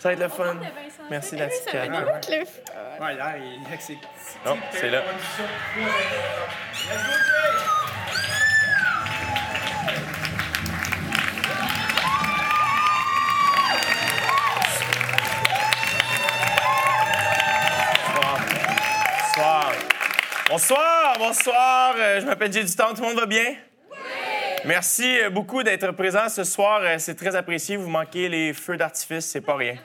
Ça va être le fun. Merci, la petite Kat. Ouais, là, il ses petits Non, c'est là. Bonsoir. Bonsoir, bonsoir. Euh, je m'appelle Jay Duton. Tout le monde va bien? Merci euh, beaucoup d'être présent ce soir. Euh, C'est très apprécié. Vous manquez les feux d'artifice, c'est pas rien.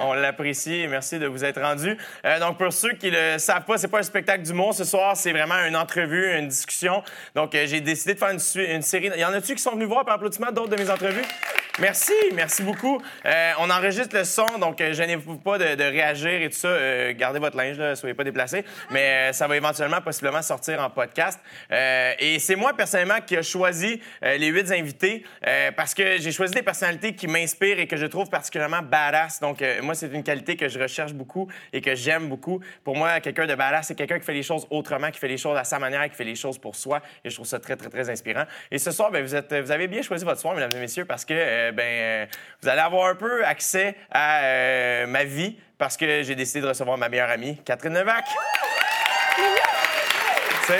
On l'apprécie merci de vous être rendu. Euh, donc, pour ceux qui le savent pas, c'est pas un spectacle d'humour ce soir, c'est vraiment une entrevue, une discussion. Donc, j'ai décidé de faire une, une série. Il y en a-tu qui sont venus voir par applaudissement d'autres de mes entrevues? Merci, merci beaucoup. Euh, on enregistre le son, donc euh, gênez-vous pas de, de réagir et tout ça. Euh, gardez votre linge, là, soyez pas déplacés. Mais euh, ça va éventuellement, possiblement sortir en podcast. Euh, et c'est moi, personnellement, qui a choisi euh, les huit invités parce que j'ai choisi des personnalités qui m'inspirent et que je trouve particulièrement badass. Donc, moi, c'est une qualité que je recherche beaucoup et que j'aime beaucoup. Pour moi, quelqu'un de badass, c'est quelqu'un qui fait les choses autrement, qui fait les choses à sa manière, qui fait les choses pour soi. Et je trouve ça très, très, très inspirant. Et ce soir, ben, vous, êtes, vous avez bien choisi votre soir, mesdames et messieurs, parce que euh, ben, euh, vous allez avoir un peu accès à euh, ma vie parce que j'ai décidé de recevoir ma meilleure amie, Catherine Levac. Tu sais?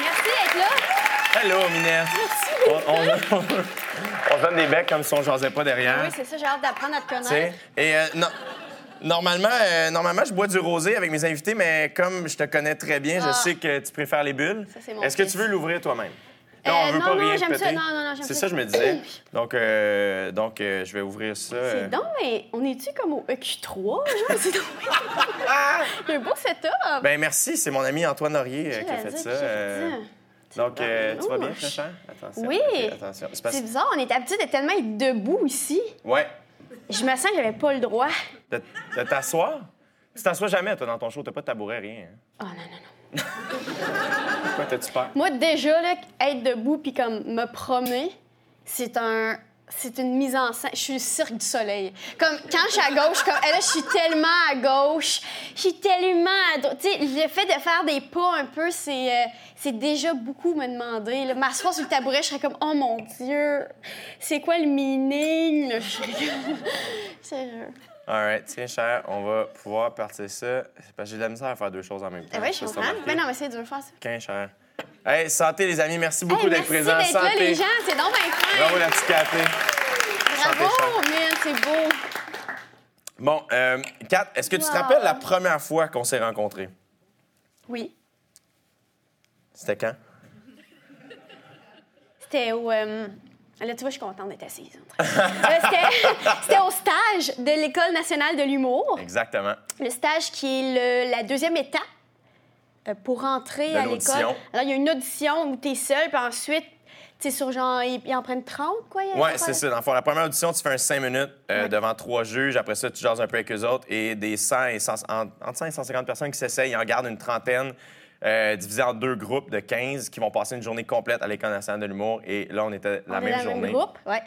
Merci d'être là. Hello, Minette. On, on- donne des becs comme si on jasait pas derrière. Oui, c'est ça, j'ai hâte d'apprendre à te connaître. Et euh, non- normalement, euh, normalement, je bois du rosé avec mes invités, mais comme je te connais très bien, je Ah. sais que tu préfères les bulles. Ça, c'est mon Est-ce que tu veux l'ouvrir toi-même? On veut non, pas non, rien j'aime péter. ça. Non, non, non, j'aime C'est ça. ça, je me disais. Donc, euh, donc euh, je vais ouvrir ça. euh. C'est donc, mais on est-tu comme au EQ3? Genre? C'est donc... Il y a un beau setup. Ben merci, c'est mon ami Antoine Laurier euh, qui a J'allais fait dire, ça. euh? Donc, euh, tu vas bien, très cher? Attention. Oui. ok, attention. C'est parce- C'est bizarre, on est habitué de tellement être debout ici. Ouais. Je me sens que j'avais pas le droit. De, de t'asseoir? Tu t'assois jamais, toi, dans ton show. T'as pas de tabouret, rien. hein? Oh non, non, non. Moi, déjà, là, être debout puis comme me promener, c'est un. C'est une mise en scène. Je suis le cirque du soleil. Comme quand je suis à gauche, comme eh là, je suis tellement à gauche, je suis tellement à droite. Tu sais, le fait de faire des pas un peu, c'est euh, c'est déjà beaucoup me demander. M'asseoir sur le tabouret, je serais comme oh mon dieu, c'est quoi le meaning? Je serais comme- Sérieux. All right, tiens, cher, on va pouvoir partir ça. Parce que j'ai de la misère à faire deux choses en même temps. Ah oui, je comprends. Mais non, mais c'est dur de faire ça. Quin, cher. Hey, santé, les amis. Merci beaucoup Hey, d'être merci présents. d'être là, santé. les gens. C'est donc bien. Bravo, la petite santé, Bravo, man, c'est beau. Bon, euh, Kat, est-ce que tu te rappelles la première fois qu'on s'est rencontrés? Oui. C'était quand? C'était au. euh, Là, tu vois, je suis contente d'être assise. C'était au stage de l'École nationale de l'humour. Exactement. Le stage qui est le- la deuxième étape euh, pour entrer De à l'école. Alors, il y a une audition où tu es seul, puis ensuite, tu sur genre, ils, ils en prennent 30, quoi. Oui, c'est ça. Dans la première audition, tu fais un 5 minutes euh, devant trois juges. Après ça, tu jases un peu avec eux autres. Et des 100 et 100, en- entre 100 et 150 personnes qui s'essayent, ils en gardent une trentaine, euh, divisées en deux groupes de 15 qui vont passer une journée complète à l'École nationale de l'humour. Et là, on était la On est même dans le journée. même groupe, ouais.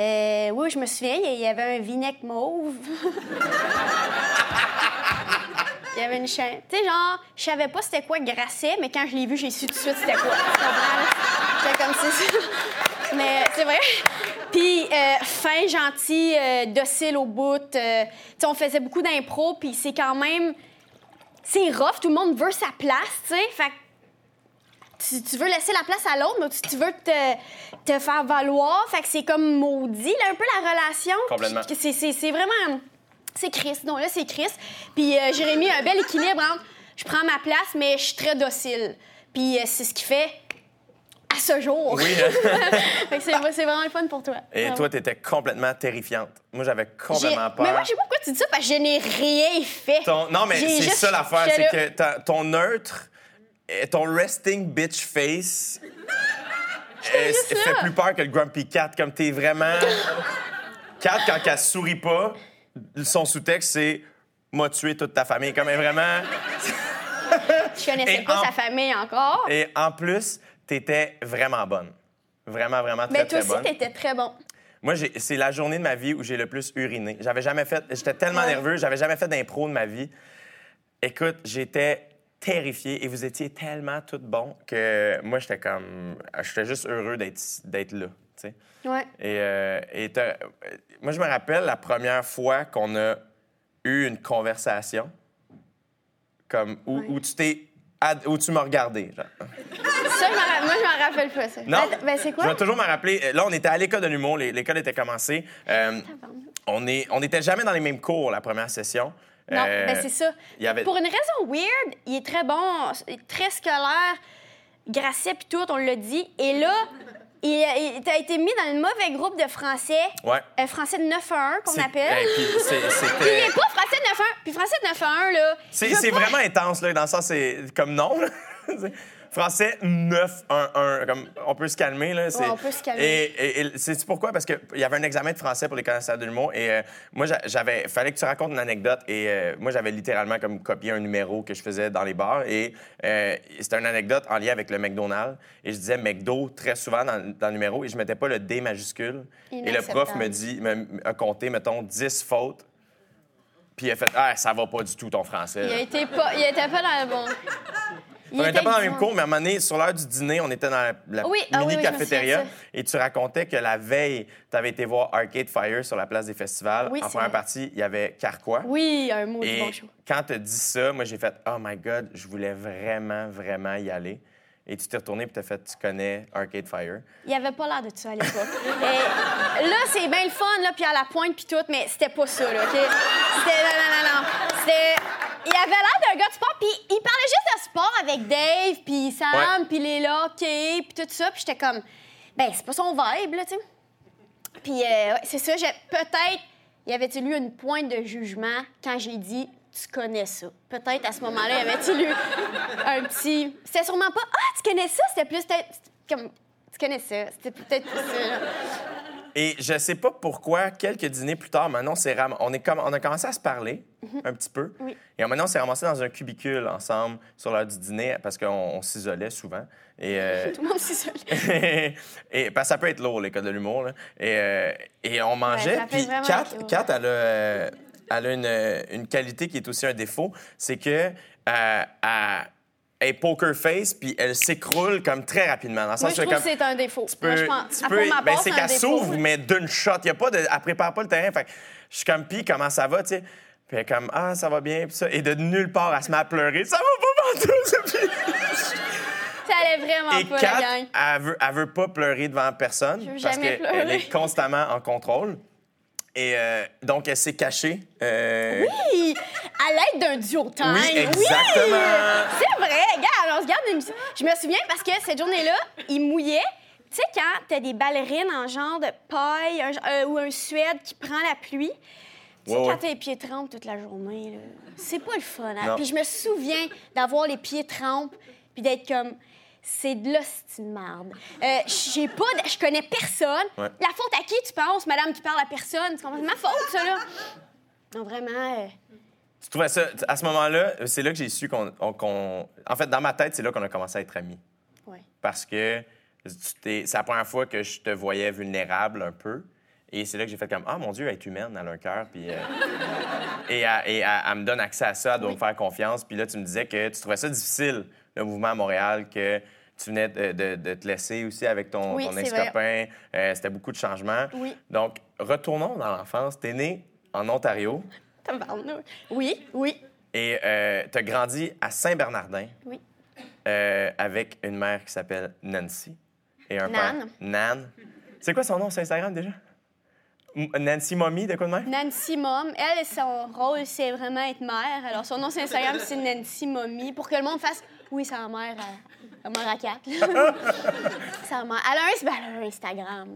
Euh, oui, je me souviens, il y avait un vinaigre mauve. il y avait une chaîne. Tu sais, genre, je savais pas c'était quoi Grasset, mais quand je l'ai vu, j'ai su tout de suite c'était quoi. J'étais comme ça. mais c'est vrai. Puis, euh, fin, gentil, euh, docile au bout. tu sais, on faisait beaucoup d'impro, puis c'est quand même. C'est rough, tout le monde veut sa place, tu sais. Fait tu, tu veux laisser la place à l'autre, mais tu, tu veux te, te faire valoir. Fait que c'est comme maudit, là, un peu la relation. Complètement. C'est, c'est- c'est vraiment. C'est Chris. Non, là, c'est Chris. Puis euh, Jérémy a un bel équilibre entre je prends ma place, mais je suis très docile. Puis euh, c'est ce qui fait à ce jour. Oui. que c'est, vraiment le fun pour toi. Et toi, tu étais complètement terrifiante. Moi, j'avais complètement peur. Mais moi, je sais pas pourquoi tu dis ça, parce que je n'ai rien fait. Ton- Non, mais c'est juste- ça l'affaire, c'est que ta- ton neutre, et ton resting bitch face euh, fait plus peur que le Grumpy Cat. Comme t'es vraiment. Cat, quand elle sourit pas, son sous-texte, c'est m'a tué toute ta famille. Comme elle est vraiment. Je connaissais Et pas en- sa famille encore. Et en plus, t'étais vraiment bonne. Vraiment, vraiment très, mais toi très aussi, bonne. t'étais très bon. Moi, c'est la journée de ma vie où j'ai le plus uriné. J'avais jamais fait. J'étais tellement Ouais. nerveux, j'avais jamais fait d'impro de ma vie. Écoute, j'étais terrifié et vous étiez tellement toutes bons que moi, j'étais comme. J'étais juste heureux d'être d'être là. Tu sais. Ouais. Et, euh, et t'as- euh, moi, je me rappelle la première fois qu'on a eu une conversation, comme où, où tu t'es, où tu m'as regardé. genre. Ça, je m'en moi, je m'en rappelle pas, ça. Non? Ben, ben, c'est Je quoi? vais toujours me rappeler. euh, Là, on était à l'école de l'humour. l'é- L'école était commencée. Euh, on est, on n'était jamais dans les mêmes cours la première session. Non, Euh, ben c'est ça. avait- Pour une raison weird, il est très bon, très scolaire, Grasset puis tout, on l'a dit. Et là, il, il a été mis dans un mauvais groupe de français, Ouais. euh, français de 9 à 1 qu'on appelle. hey, puis c'est- Puis il est pas français de 9 à 1. Puis français de 9 à 1, là. C'est pas- vraiment intense, là, dans le sens, c'est comme non. Français 9-1-1. Comme on peut se calmer. Là. c'est- Ouais, on peut se calmer. Et, et- et c'est pourquoi? Parce qu'il y avait un examen de français pour les connaisseurs de l'humour. Et euh, moi, j'a- j'avais. fallait que tu racontes une anecdote. Et euh, moi, j'avais littéralement comme copié un numéro que je faisais dans les bars. Et euh, c'était une anecdote en lien avec le McDonald's. Et je disais McDo très souvent dans, dans le numéro. Et je mettais pas le D majuscule. Et le prof me dit, me- a compté, mettons, 10 fautes. Puis il a fait Ah, ça va pas du tout ton français. Il, a été pas, il était pas dans le bon. On n'était était pas dans le même cours, mais à un moment donné, sur l'heure du dîner, on était dans la, ah oui, oui, souviens de et tu racontais que la veille, tu avais été voir Arcade Fire sur la place des festivals. Oui, en première vrai. partie, il y avait Carquois. Oui, un mot du Et bon show. quand tu as dit ça, moi, j'ai fait Oh my God, je voulais vraiment, vraiment y aller. Et tu t'es retourné et tu as fait Tu connais Arcade Fire. Il avait pas l'air de ça à l'époque. Là, c'est bien le fun, là, puis à la pointe, puis tout, mais c'était pas ça, là, OK? C'était... Non, non, non, non. C'était... Il avait l'air d'un gars de sport, puis il parlait juste de sport avec Dave, puis Sam, puis Léla, OK, puis tout ça, puis j'étais comme... Ben, c'est pas son vibe, là, tu sais. Puis, euh, ouais, c'est ça, j'ai... Peut-être, y avait-il eu une pointe de jugement quand j'ai dit « tu connais ça ». Peut-être, à ce moment-là, y avait-il eu un petit... C'était sûrement pas « ah, tu connais ça », c'était plus peut-être comme... Tu connais ça, c'était peut-être plus ça. Et je sais pas pourquoi, quelques dîners plus tard, maintenant, on, s'est ram- on, est comme... on a commencé à se parler un petit peu. Mhm. Oui. Et maintenant, on s'est ramassé dans un cubicule ensemble sur l'heure du dîner parce qu'on on s'isolait souvent. Et, euh, Tout le monde s'isolait. et parce que ça peut être lourd, l'école de l'humour. Et, euh, et on mangeait. peut puis Kat. Kat, elle a, elle a une, une qualité qui est aussi un défaut, c'est que euh, elle est poker face, puis elle s'écroule comme très rapidement. Dans le Moi, sens je que trouve comme- que c'est un défaut. tu Moi, peux, je pense, tu peux- ben, c'est qu'elle s'ouvre, mais d'une shot. Y a pas de, elle prépare pas le terrain. Fait je suis comme, pis comment ça va, tu sais? Puis elle est comme, ah, ça va bien, puis ça. Et de nulle part, elle se met à pleurer. Ça va pas Puis- Ça allait vraiment Et pas, Kat, la gang. elle veut, elle veut pas pleurer devant personne Je veux parce qu'elle est constamment en contrôle. Et euh, donc, elle s'est cachée. euh, Oui, à l'aide d'un duotime. Oui, exactement. C'est vrai, regarde, on se garde. Je me souviens parce que cette journée-là, il mouillait. Tu sais, quand t'as des ballerines en genre de paille un- euh, ou un suède qui prend la pluie, tu sais, Ouais, quand t'as les pieds trempes toute la journée, c'est pas le fun. hein? Puis je me souviens d'avoir les pieds trempes puis d'être comme... C'est de l'hostie de merde. Euh, j'ai pas de- Je connais personne. Ouais. La faute à qui tu penses, madame qui parle à personne? Tu? C'est ma faute, ça, là. Non, vraiment... euh, Tu trouvais ça. À ce moment-là, c'est là que j'ai su qu'on. on- qu'on- En fait, dans ma tête, c'est là qu'on a commencé à être amis. ouais. Parce que tu c'est la première fois que je te voyais vulnérable un peu. Et c'est là que j'ai fait comme Ah, mon Dieu, elle est humaine, elle a un cœur. Puis, euh, et elle, et elle- elle me donne accès à ça, elle doit me faire confiance. Puis là, tu me disais que tu trouvais ça difficile, le mouvement à Montréal, que tu venais de, de- de te laisser aussi avec ton, Oui, ton c'est ex-copain. Euh, C'était beaucoup de changements. Oui. Donc, retournons dans l'enfance. T'es né en Ontario. Oui, oui, et tu as grandi à Saint-Bernardin. oui. euh, avec une mère qui s'appelle Nancy et un Nan. père Nan. C'est quoi son nom sur Instagram déjà? Nancy Mommy, de quoi de même? Nancy Mom, elle, son rôle, c'est vraiment être mère. Alors, son nom sur Instagram, c'est Nancy Mommy, pour que le monde fasse Oui, la mère à, la mère à quatre. c'est la mère. Elle a, un, ben, elle a un Instagram.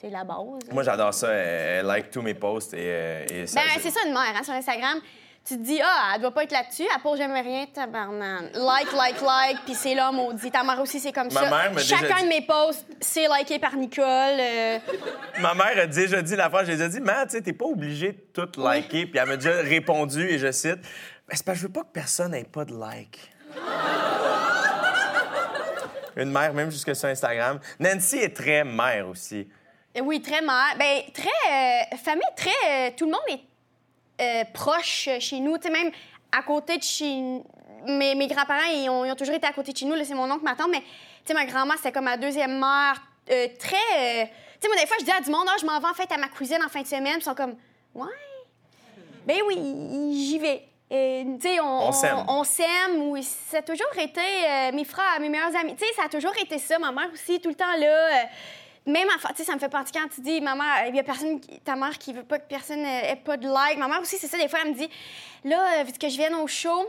C'est la base. Moi, j'adore ça. Elle, elle like tous mes posts et, euh, et ça- Ben, c'est ça une mère, hein, sur Instagram. Tu te dis, ah, elle doit pas être là-dessus, elle pose jamais rien, tabarnan. Like, like, like, puis c'est là, maudit. Ta mère aussi, c'est comme Ma ça. mère m'a déjà Chacun dit- de mes posts, c'est liké par Nicole. euh, Ma mère a déjà dit la fois, je lui ai dit, mais tu sais, t'es pas obligé de tout liker. Puis elle m'a déjà répondu, et je cite, Ben, c'est parce que je veux pas que personne ait pas de like. Une mère, même jusque sur Instagram. Nancy est très mère aussi. Euh, Oui, très mère. Ben, très. euh, famille, très. euh, tout le monde est proche chez nous. Tu sais, même à côté de chez. Mes, mes grands-parents, ils ont, toujours été à côté de chez nous. C'est mon oncle, ma tante. Mais, tu sais, ma grand-mère, c'était comme ma deuxième mère. très. tu sais, moi, des fois, je dis à du monde, ah, je m'en vais en fait à ma cousine en fin de semaine. Ils sont comme, ouais. Ben oui, j'y vais. Et, on, On s'aime. Oui, ça a toujours été euh, mes frères, mes meilleurs amis. Tu sais, ça a toujours été ça. Ma mère aussi, tout le temps là. euh, même enfant, tu sais, ça me fait penser quand tu dis, maman, il y a personne, qui- ta mère qui veut pas que personne euh, ait pas de like. Ma mère aussi, c'est ça, des fois, elle me dit, là, vu que je viens au show,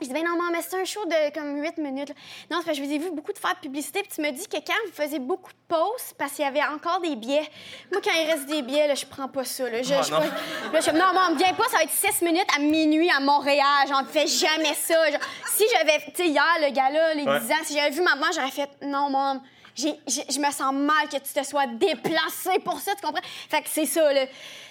je dis, ben non, maman, mais c'est un show de comme 8 minutes. là. Non, c'est parce que je vous ai vu beaucoup de faire de publicité, puis tu me dis que quand vous faisiez beaucoup de pauses, parce qu'il y avait encore des billets. Moi, quand il reste des billets, là, je prends pas ça. Là, je, Ah, je- non. là, je suis comme, non, maman, viens pas, ça va être 6 minutes à minuit à Montréal. J'en fais jamais ça. Genre, si j'avais, tu sais, hier, le gars-là, les Ouais. 10 ans, si j'avais vu maman, j'aurais fait, non, maman. je me sens mal que tu te sois déplacé pour ça, tu comprends? Fait que c'est ça, là.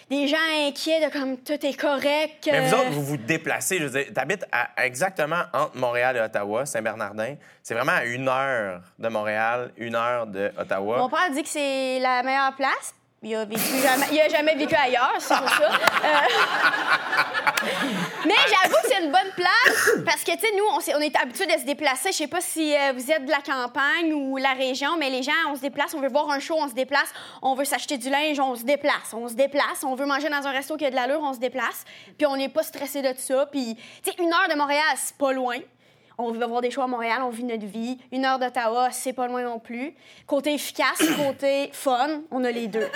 Des gens inquiets de comme tout est correct. Mais vous euh, autres, vous vous déplacez. Je veux dire, t'habites à- à exactement entre Montréal et Ottawa, Saint-Bernardin. C'est vraiment à une heure de Montréal, une heure de Ottawa. Mon père dit que c'est la meilleure place. Il a, jamais, vécu ailleurs, c'est pour ça. Euh, Mais j'avoue que c'est une bonne place parce que, tu sais, nous, on, s'est- on est habitués de se déplacer. Je sais pas si euh, vous êtes de la campagne ou la région, mais les gens, on se déplace, on veut voir un show, on se déplace. On veut s'acheter du linge, on se déplace. On se déplace. On veut manger dans un resto qui a de l'allure, on se déplace. Puis on n'est pas stressé de ça. Puis, tu sais, une heure de Montréal, c'est pas loin. On va voir des shows à Montréal, on vit notre vie. Une heure d'Ottawa, c'est pas loin non plus. Côté efficace, côté fun, on a les deux.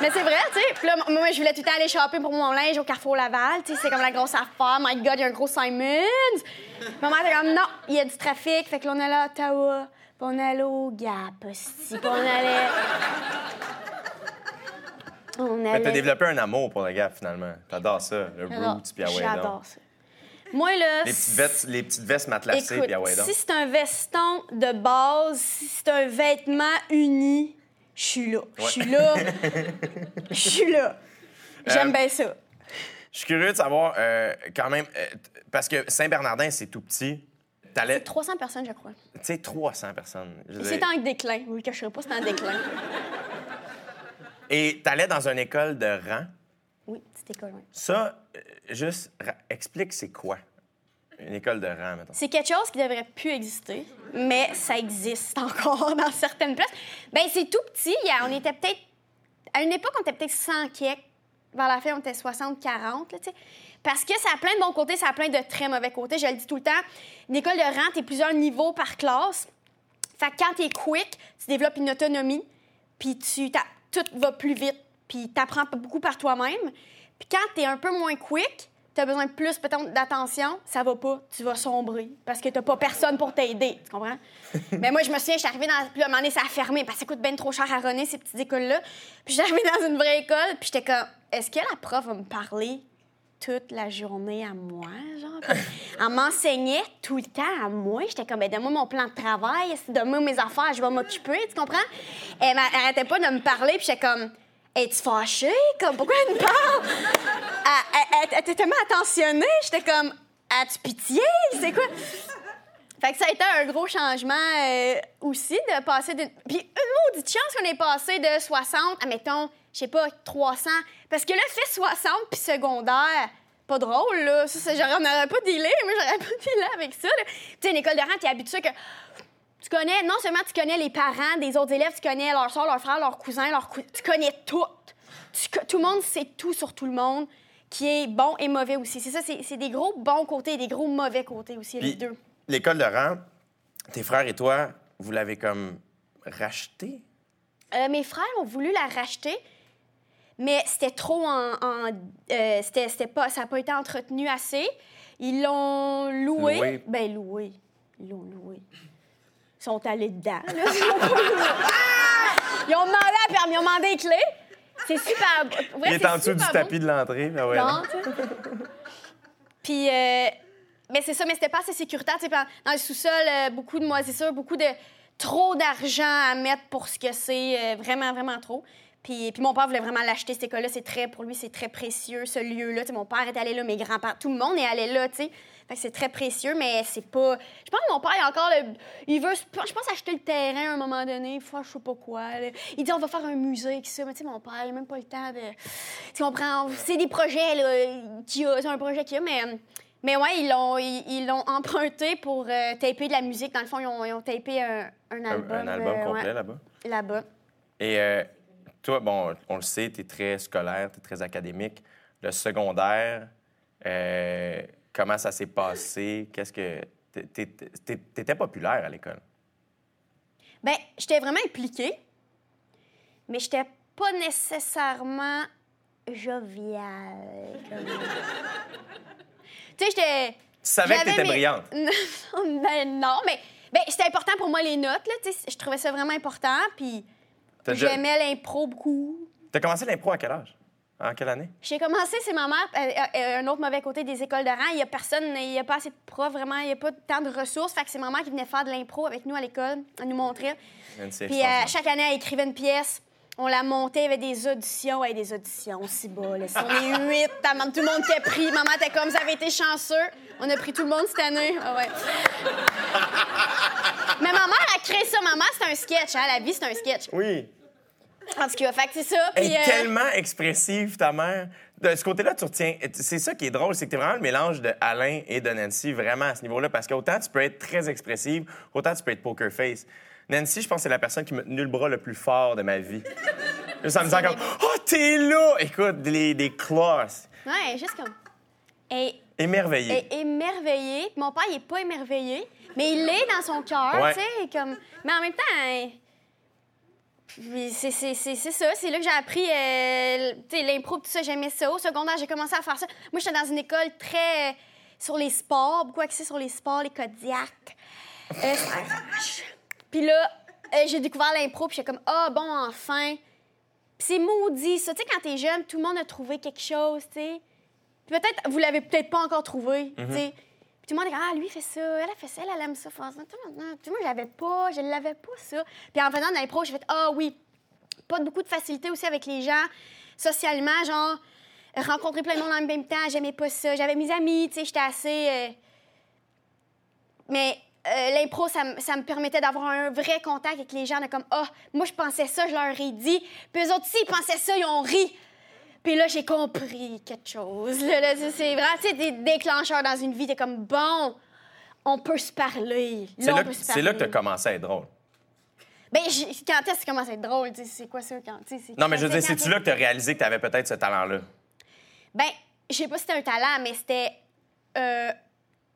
Mais c'est vrai, tu sais. Puis là, moi, je voulais tout le temps aller shopper pour mon linge au Carrefour Laval. Tu sais, c'est comme la grosse affaire. My God, il y a un gros Simons. Maman était comme, non, il y a du trafic. Fait que là, on allait à Ottawa. Puis on allait au Gap, aussi. Puis on allait... On Mais t'as allait... développé un amour pour le gars, finalement. T'adores ça, le J'adore- roots, puis ah. J'adore ça. Moi, là... Les petites vestes, les petites vestes matelassées, Écoute, puis ah ouais, donc. si c'est un veston de base, si c'est un vêtement uni, je suis là. Je suis là. Je suis là. J'aime Euh, bien ça. Je suis curieux de savoir, euh, quand même, euh, parce que Saint-Bernardin, c'est tout petit. Tu 300 personnes, je crois. sais, 300 personnes. C'est en déclin. Oui, je sais pas, c'est en déclin. Et t'allais dans une école de rang? Oui, petite école, oui. Ça, euh, juste, explique c'est quoi une école de rang, mettons. C'est quelque chose qui devrait plus exister, mais ça existe encore dans certaines places. Ben c'est tout petit. On était peut-être... À une époque, on était peut-être 100 kek. Vers la fin, on était 60-40, là, tu sais. Parce que ça a plein de bons côtés, ça a plein de très mauvais côtés. Je le dis tout le temps. Une école de rang, t'es plusieurs niveaux par classe. Fait que quand t'es quick, tu développes une autonomie, puis tu, tout va plus vite, puis t'apprends beaucoup par toi-même. Puis quand t'es un peu moins quick, t'as besoin de plus peut-être d'attention, ça va pas, tu vas sombrer, parce que t'as pas personne pour t'aider, tu comprends? Mais moi, je me souviens, je suis arrivée dans... Puis à un moment donné, ça a fermé, parce que ça coûte bien trop cher à runner, ces petites écoles-là. Puis je suis arrivée dans une vraie école, puis j'étais comme, est-ce que la prof va me parler toute la journée à moi, genre? Elle m'enseignait tout le temps à moi. J'étais comme, ben, donne-moi mon plan de travail, donne-moi mes affaires, je vais m'occuper, tu comprends? Elle m'arrêtait pas de me parler, puis j'étais comme, es-tu fâchée? Comme, pourquoi elle me parle? Elle- était tellement attentionnée, j'étais comme, as-tu pitié? C'est quoi? Fait que ça a été un gros changement euh, aussi de passer de. Puis une maudite chance qu'on est passé de 60 à, mettons, je sais pas, 300. Parce que là, fait 60 puis secondaire, pas drôle, là. Ça, on n'aurait pas dealé, moi, j'aurais pas dealé avec ça. Tu sais, une école de rang, t'es habitué que. Tu connais, non seulement tu connais les parents des autres élèves, tu connais leurs soeurs, leurs frères, leurs cousins, leurs cou- Tu connais tout. Tu tout le monde sait tout sur tout le monde, qui est bon et mauvais aussi. C'est ça, c'est des gros bons côtés et des gros mauvais côtés aussi, les deux. l'école de rang, tes frères et toi, vous l'avez comme racheté? Euh, mes frères ont voulu la racheter, mais c'était trop en. en- euh, c'était pas, ça n'a pas été entretenu assez. Ils l'ont loué. Loué. Ben, loué. Ils l'ont loué. Ils sont allés dedans. là. Ils ont demandé la permis, ils ont demandé les clés. C'est super. Ouais, Il est en dessous du tapis de l'entrée. ben ouais, Non, non. Puis, euh, mais c'est ça, mais c'était pas assez sécuritaire. Dans le sous-sol, euh, beaucoup de moisissures, beaucoup de trop d'argent à mettre pour ce que c'est, euh, vraiment, vraiment trop. Puis, puis mon père voulait vraiment l'acheter, cette école-là. C'est très, pour lui, c'est très précieux, ce lieu-là. Mon père est allé là, mes grands-parents, tout le monde est allé là, tu sais. Fait que c'est très précieux, mais c'est pas. Je pense que mon père, il a encore le. Il veut, je pense, acheter le terrain à un moment donné, faire je sais pas quoi. là. Il dit, on va faire un musée avec ça. Mais tu sais, mon père, il a même pas le temps de. Tu comprends? C'est des projets, là, qu'il a. C'est un projet qu'il a, mais. Mais ouais, ils l'ont, ils, ils l'ont emprunté pour euh, taper de la musique. Dans le fond, ils ont, ils ont tapé un, un Un, album. un album euh, complet ouais, là-bas. là-bas. Et euh, toi, bon, on le sait, tu es très scolaire, tu es très académique. Le secondaire, euh, comment ça s'est passé? Qu'est-ce que. Tu étais populaire à l'école? Ben, j'étais vraiment impliquée, mais j'étais pas nécessairement joviale. tu sais, j'étais. Tu savais que t'étais mes- brillante. ben, non, mais ben, c'était important pour moi les notes, là. Je trouvais ça vraiment important, puis déjà- j'aimais l'impro beaucoup. T'as commencé l'impro à quel âge? En quelle année? J'ai commencé, c'est ma mère, euh, euh, un autre mauvais côté des écoles de rang. Il y a personne, il y a pas assez de profs, vraiment, il y a pas tant de ressources. Fait que c'est ma mère qui venait faire de l'impro avec nous à l'école, elle nous montrait. Puis euh, chaque année, elle écrivait une pièce. On la montait, il y avait des auditions. Ouais, des auditions, si bas. Là. Si on est huit, maman- tout le monde était pris. Maman était comme, ça avait été chanceux. On a pris tout le monde cette année. Ah ouais. Mais ma mère a créé ça. Ma mère, c'est un sketch. Hein? La vie, c'est un sketch. Oui. En tout cas, fait que c'est ça. Elle Puis, est euh, tellement expressive, ta mère. De ce côté-là, tu retiens. C'est ça qui est drôle, c'est que tu es vraiment le mélange de Alain et de Nancy, vraiment à ce niveau-là, parce qu'autant tu peux être très expressive, autant tu peux être poker face. Nancy, je pense que c'est la personne qui m'a tenu le bras le plus fort de ma vie. Juste en me disant comme Oh, t'es là! Écoute, des, des claws. Ouais, juste comme. Et Émerveillé. est émerveillé. Mon père, il est pas émerveillé, mais il est dans son cœur, Ouais. tu sais, comme... Mais en même temps, hein, puis c'est ça, c'est là que j'ai appris, euh, l'impro, tout ça, j'aimais ça. Au secondaire, j'ai commencé à faire ça. Moi, j'étais dans une école très euh, sur les sports, beaucoup axée sur les sports, les Kodiak. Euh, puis là, euh, j'ai découvert l'impro, puis j'étais comme, ah, bon, enfin. Puis c'est maudit, ça. Tu sais, quand t'es jeune, tout le monde a trouvé quelque chose, tu sais. Puis peut-être, vous l'avez peut-être pas encore trouvé, tu sais. Tout le monde est comme, ah, lui, fait ça, elle a fait ça, elle, aime ça. Tout le monde, je l'avais pas, je l'avais pas, ça. Puis en faisant de l'impro, j'ai fait, ah oui, pas beaucoup de facilité aussi avec les gens, socialement, genre, rencontrer plein de monde en même temps, j'aimais pas ça. J'avais mes amis, tu sais, j'étais assez. euh, Mais euh, l'impro, ça, ça me permettait d'avoir un vrai contact avec les gens, de comme, ah, moi, je pensais ça, je leur ai dit. Puis eux autres aussi, ils pensaient ça, ils ont ri. Puis là, j'ai compris quelque chose. Là, c'est- c'est vraiment, sais, des déclencheurs dans une vie. T'es comme, bon, on peut se parler. C'est Là, là, que- se c'est là que tu as parler. commencé à être drôle. Ben, quand est-ce que ça commence à être drôle? C'est quoi ça? Quand, c'est- Non, mais je veux dire, c'est-tu là que tu as réalisé que tu avais peut-être ce talent-là? Ben, je sais pas si c'était un talent, mais c'était euh,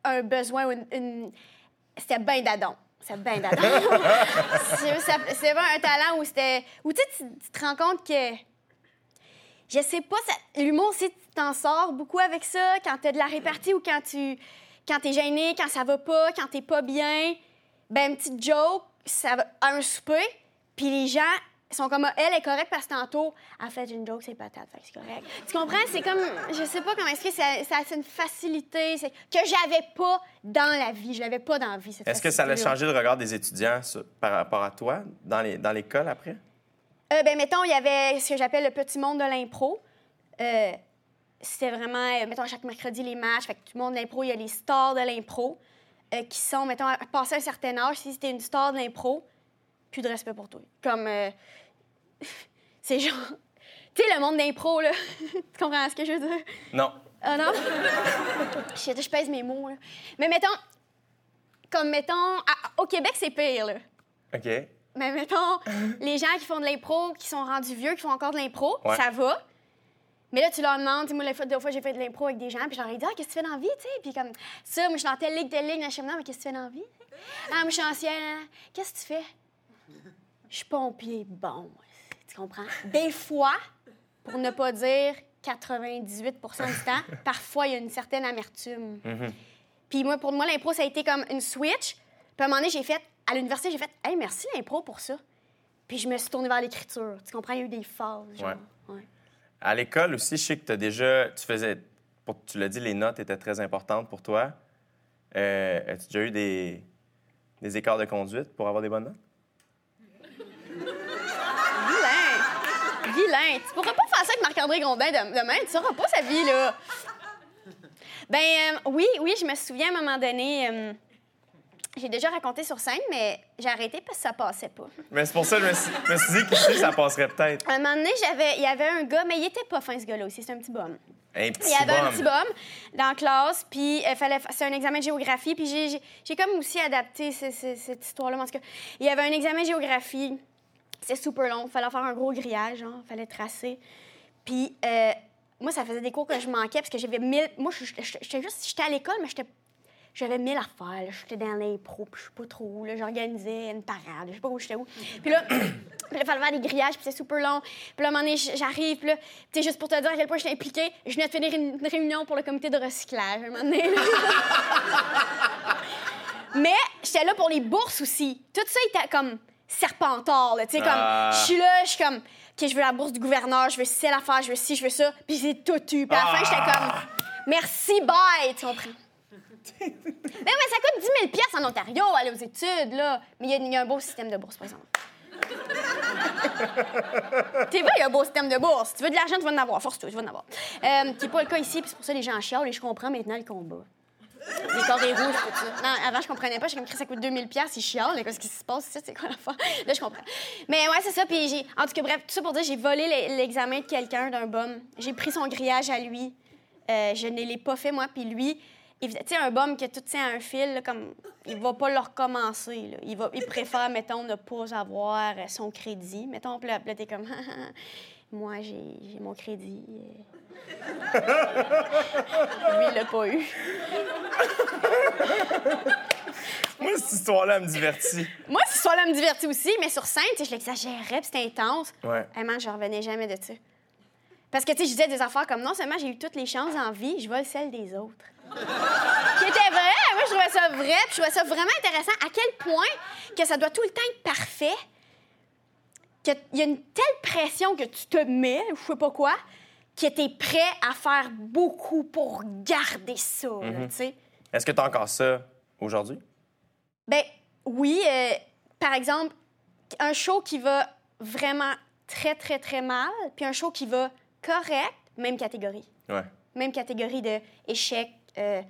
un besoin, ou une, une- c'était ben d'adon. C'était ben d'adon. c'est c'est pas un talent où c'était... Où tu sais, tu- tu te rends compte que... Je sais pas, ça- l'humour aussi, tu t'en sors beaucoup avec ça, quand t'as de la répartie ou quand tu... Quand t'es gêné, quand ça va pas, quand t'es pas bien. Ben, une petite joke, ça va à un souper, puis les gens sont comme, Ah, elle est correcte parce que tantôt, elle fait une joke, c'est patate, fait que c'est correct. Tu comprends? C'est comme, je sais pas comment expliquer, c'est c'est c'est une facilité c'est- que j'avais pas dans la vie. Je l'avais pas dans la vie, Est-ce que ça a changé le regard des étudiants sur- par rapport à toi dans les- dans l'école après? Euh, ben, mettons, il y avait ce que j'appelle le petit monde de l'impro. Euh, c'était vraiment, euh, mettons, chaque mercredi, les matchs. Fait que tout le monde de l'impro, il y a les stars de l'impro euh, qui sont, mettons, à passer un certain âge, si c'était une star de l'impro, plus de respect pour toi. Comme, c'est genre, tu sais, le monde d'impro, là. tu comprends ce que je veux dire? Non. Ah non? je, je pèse mes mots, là. Mais mettons, comme, mettons, à- au Québec, c'est pire, là. OK. Mais mettons, les gens qui font de l'impro, qui sont rendus vieux, qui font encore de l'impro, Ouais. ça va. Mais là, tu leur demandes, moi, la fois, deux fois, j'ai fait de l'impro avec des gens, puis je leur ai dit, ah, qu'est-ce que tu fais dans la vie, tu sais? Puis comme, ça, moi, je suis dans telle ligue, telle ligue, là, je mais qu'est-ce que tu fais dans la vie? Ah, moi, je suis ancienne, hein. qu'est-ce que tu fais? Je suis pompier, bon, tu comprends? Des fois, pour ne pas dire 98% du temps, parfois, il y a une certaine amertume. Puis moi, pour moi, l'impro, ça a été comme une switch. Puis à un moment donné, j'ai fait, à l'université, j'ai fait, hey, merci l'impro pour ça. Puis je me suis tournée vers l'écriture. Tu comprends? Il y a eu des phases. Genre. Ouais. À l'école aussi, je sais que tu as déjà. Tu faisais. Pour, tu l'as dit, les notes étaient très importantes pour toi. Euh, As-tu déjà eu des, des écarts de conduite pour avoir des bonnes notes? Vilain! Vilain! Tu pourras pas faire ça avec Marc-André Grondin de- demain. Tu sauras pas sa vie, là. Ben euh, oui, oui, je me souviens à un moment donné. euh, j'ai déjà raconté sur scène, mais j'ai arrêté parce que ça passait pas. Mais c'est pour ça que je me suis, je me suis dit qu'ici, ça passerait peut-être. À un moment donné, j'avais, il y avait un gars, mais il était pas fin, ce gars-là aussi. C'est un petit bum. Un petit Il y avait un petit bum dans la classe, puis euh, fallait, c'est un examen de géographie, puis j'ai, comme aussi adapté ce- ce- cette histoire-là. En tout cas, il y avait un examen de géographie, C'était super long. Fallait faire un gros grillage, genre. Fallait tracer. Puis, euh, moi, ça faisait des cours que je manquais parce que j'avais mille. Moi, j'étais juste. J'étais à l'école, mais j'étais. J'avais mille affaires. J'étais dans l'impro, puis je sais pas trop où. J'organisais une parade. Je sais pas où j'étais où. Puis là, il fallait faire des grillages, puis c'était super long. Puis là, à un moment donné, j'arrive, puis là, tu sais, juste pour te dire à quel point j'étais impliquée, je venais de finir une réunion pour le comité de recyclage. À un moment donné. Mais j'étais là pour les bourses aussi. Tout ça était comme serpentard. Tu sais, comme, Ah. je suis là, je suis comme, OK, je veux la bourse du gouverneur, je veux ci, l'affaire, je veux ci, je veux ça. Puis j'ai tout eu. Puis à la fin, j'étais comme, merci, bye, tu comprends? Mais, mais ça coûte 10 000 piastres en Ontario, aller aux études, là. Mais il y a- un beau système de bourse, par exemple. T'es vrai, il y a un beau système de bourse. Si tu veux de l'argent, tu vas en avoir. Force-toi, tu vas en avoir. Euh, qui n'est pas le cas ici, puis c'est pour ça que les gens chialent et je comprends maintenant le combat. Les cordées rouges, tout ça. Non, avant, je comprenais pas. J'ai comme, ça coûte 2000 pièces, ils chialent. Qu'est-ce qui se passe? C'est quoi l'affaire? Là, je comprends. Mais ouais, c'est ça. Puis. En tout cas, bref, tout ça pour dire, j'ai volé l'e- l'examen de quelqu'un, d'un bum. J'ai pris son grillage à lui. Euh, je ne l'ai pas fait, moi. Puis lui, tu sais, un bum qui a tout tient à un fil, là, comme, il va pas le recommencer. là. Il, va, il préfère, mettons, ne pas avoir son crédit. Mettons, puis là, t'es comme, moi, j'ai, mon crédit. lui, il l'a pas eu. Moi, cette histoire-là me divertit. Moi, ce soir-là me divertit aussi, mais sur scène, je l'exagérais, puis c'était intense. Ouais. Hey, man, je revenais jamais de ça. Parce que, tu sais, je disais des affaires comme non seulement j'ai eu toutes les chances en vie, je vole celles des autres. Qui était vrai. Moi, je trouvais ça vrai, puis je trouvais ça vraiment intéressant. À quel point que ça doit tout le temps être parfait, qu'il y a une telle pression que tu te mets, ou je sais pas quoi, que tu es prêt à faire beaucoup pour garder ça, tu sais. Est-ce que tu as encore ça aujourd'hui? Ben oui, euh, par exemple, un show qui va vraiment très, très, très mal, puis un show qui va correct, même catégorie. Ouais. Même catégorie de échec. euh,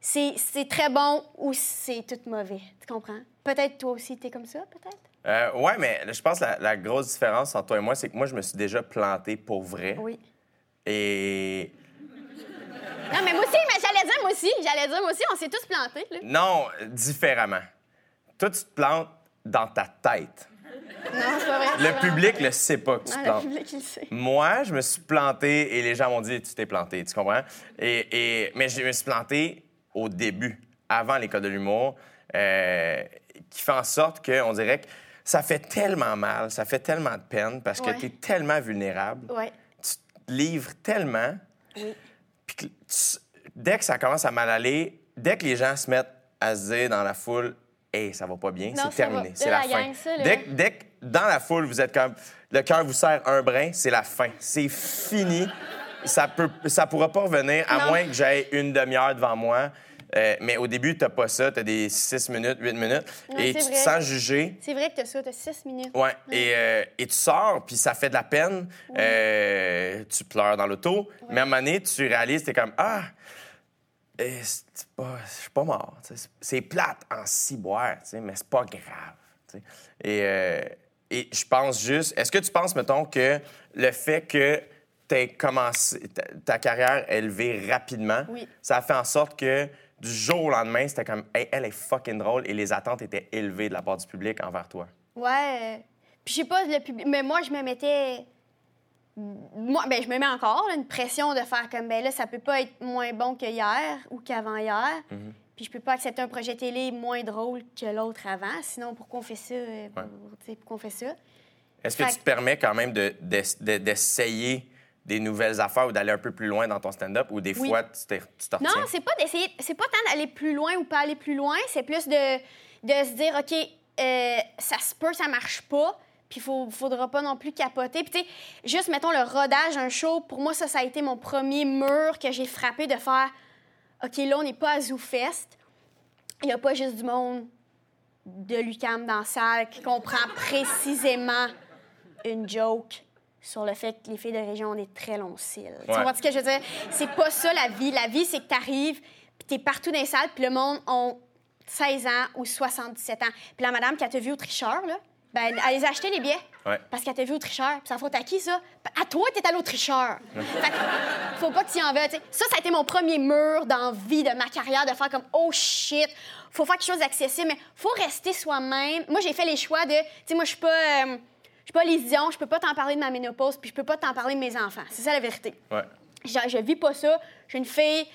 c'est c'est très bon ou c'est tout mauvais. Tu comprends? Peut-être toi aussi, t'es comme ça, peut-être? Euh, ouais, mais je pense que la, la grosse différence entre toi et moi, c'est que moi, je me suis déjà planté pour vrai. Oui. Et Non, mais moi aussi, mais j'allais dire moi aussi. J'allais dire moi aussi, on s'est tous plantés. Là. non, différemment. Toi, tu te plantes dans ta tête. Non, c'est pas vrai. Le public le sait pas que tu Non, te le plantes. public, il le sait. Moi, je me suis planté et les gens m'ont dit tu t'es planté, tu comprends? Et, et- mais je me suis planté au début, avant l'école de l'humour, euh, qui fait en sorte qu'on dirait que ça fait tellement mal, ça fait tellement de peine parce que Ouais. tu es tellement vulnérable, Ouais. tu te livres tellement, Oui. puis que tu- dès que ça commence à mal aller, dès que les gens se mettent à se dire dans la foule Hey, ça va pas bien, c'est terminé, c'est la, fin. ça, dès, que- dès que dans la foule, vous êtes comme le cœur vous serre un brin, c'est la fin. C'est fini. Ça peut, ça pourra pas revenir à Non. moins que j'aie une demi-heure devant moi. Euh, mais au début, t'as pas ça, t'as des 6 minutes, 8 minutes, Non, et tu te vrai. sens jugé. C'est vrai que t'as ça, t'as six minutes. Ouais. Et, euh, et tu sors, puis ça fait de la peine. Euh, tu pleures dans l'auto. Mais à un moment donné, tu réalises, t'es comme Ah, c'est pas- je suis pas mort. C'est- plate en ciboire, mais c'est pas grave. Et, et je pense juste. Est-ce que tu penses, mettons, que le fait que tu commencé ta, ta carrière élevée rapidement, Oui. ça a fait en sorte que du jour au lendemain, c'était comme Hey, elle est fucking drôle et les attentes étaient élevées de la part du public envers toi? Ouais. Puis je sais pas, le public. Mais moi, je me mettais. Moi, ben, je me mets encore là, une pression de faire comme, ben là, ça peut pas être moins bon que hier ou qu'avant hier. Mhm. Puis je peux pas accepter un projet télé moins drôle que l'autre avant. Sinon, pourquoi on fait ça? euh, pour- pourquoi on fait ça? Est-ce que tu te permets quand même de- de- de- d'essayer des nouvelles affaires ou d'aller un peu plus loin dans ton stand-up ou des Oui. fois tu t'es- tu te Non, c'est pas d'essayer. C'est pas tant d'aller plus loin ou pas aller plus loin. C'est plus de, de se dire, OK, euh, ça se peut, ça marche pas. Puis il faudra pas non plus capoter. Puis tu sais, juste, mettons, le rodage d'un show, pour moi, ça, ça a été mon premier mur que j'ai frappé de faire, OK, là, on n'est pas à ZooFest. Il n'y a pas juste du monde de l'UCAM dans la salle qui comprend précisément une joke sur le fait que les filles de région ont des très longs cils. Tu comprends ce que je veux dire? C'est pas ça la vie. La vie, c'est que t'arrives, puis t'es partout dans les salles, puis le monde a 16 ans ou 77 ans. Puis la madame qui a te vu au tricheur, là, ben, elle les a acheté les billets. Ouais. Parce qu'elle t'a vu au tricheur. Puis ça faute à qui, ça? À toi, t'es allé au tricheur. Fait que, faut pas que tu y en veuilles. Ça, ça a été mon premier mur dans la vie de ma carrière, de faire comme, oh shit, faut faire quelque chose d'accessible, mais faut rester soi-même. Moi, j'ai fait les choix de, tu sais, moi, je suis pas. euh, pas Lésion, je peux pas t'en parler de ma ménopause, puis je peux pas t'en parler de mes enfants. C'est ça la vérité. Ouais. Je, je vis pas ça. J'ai une fille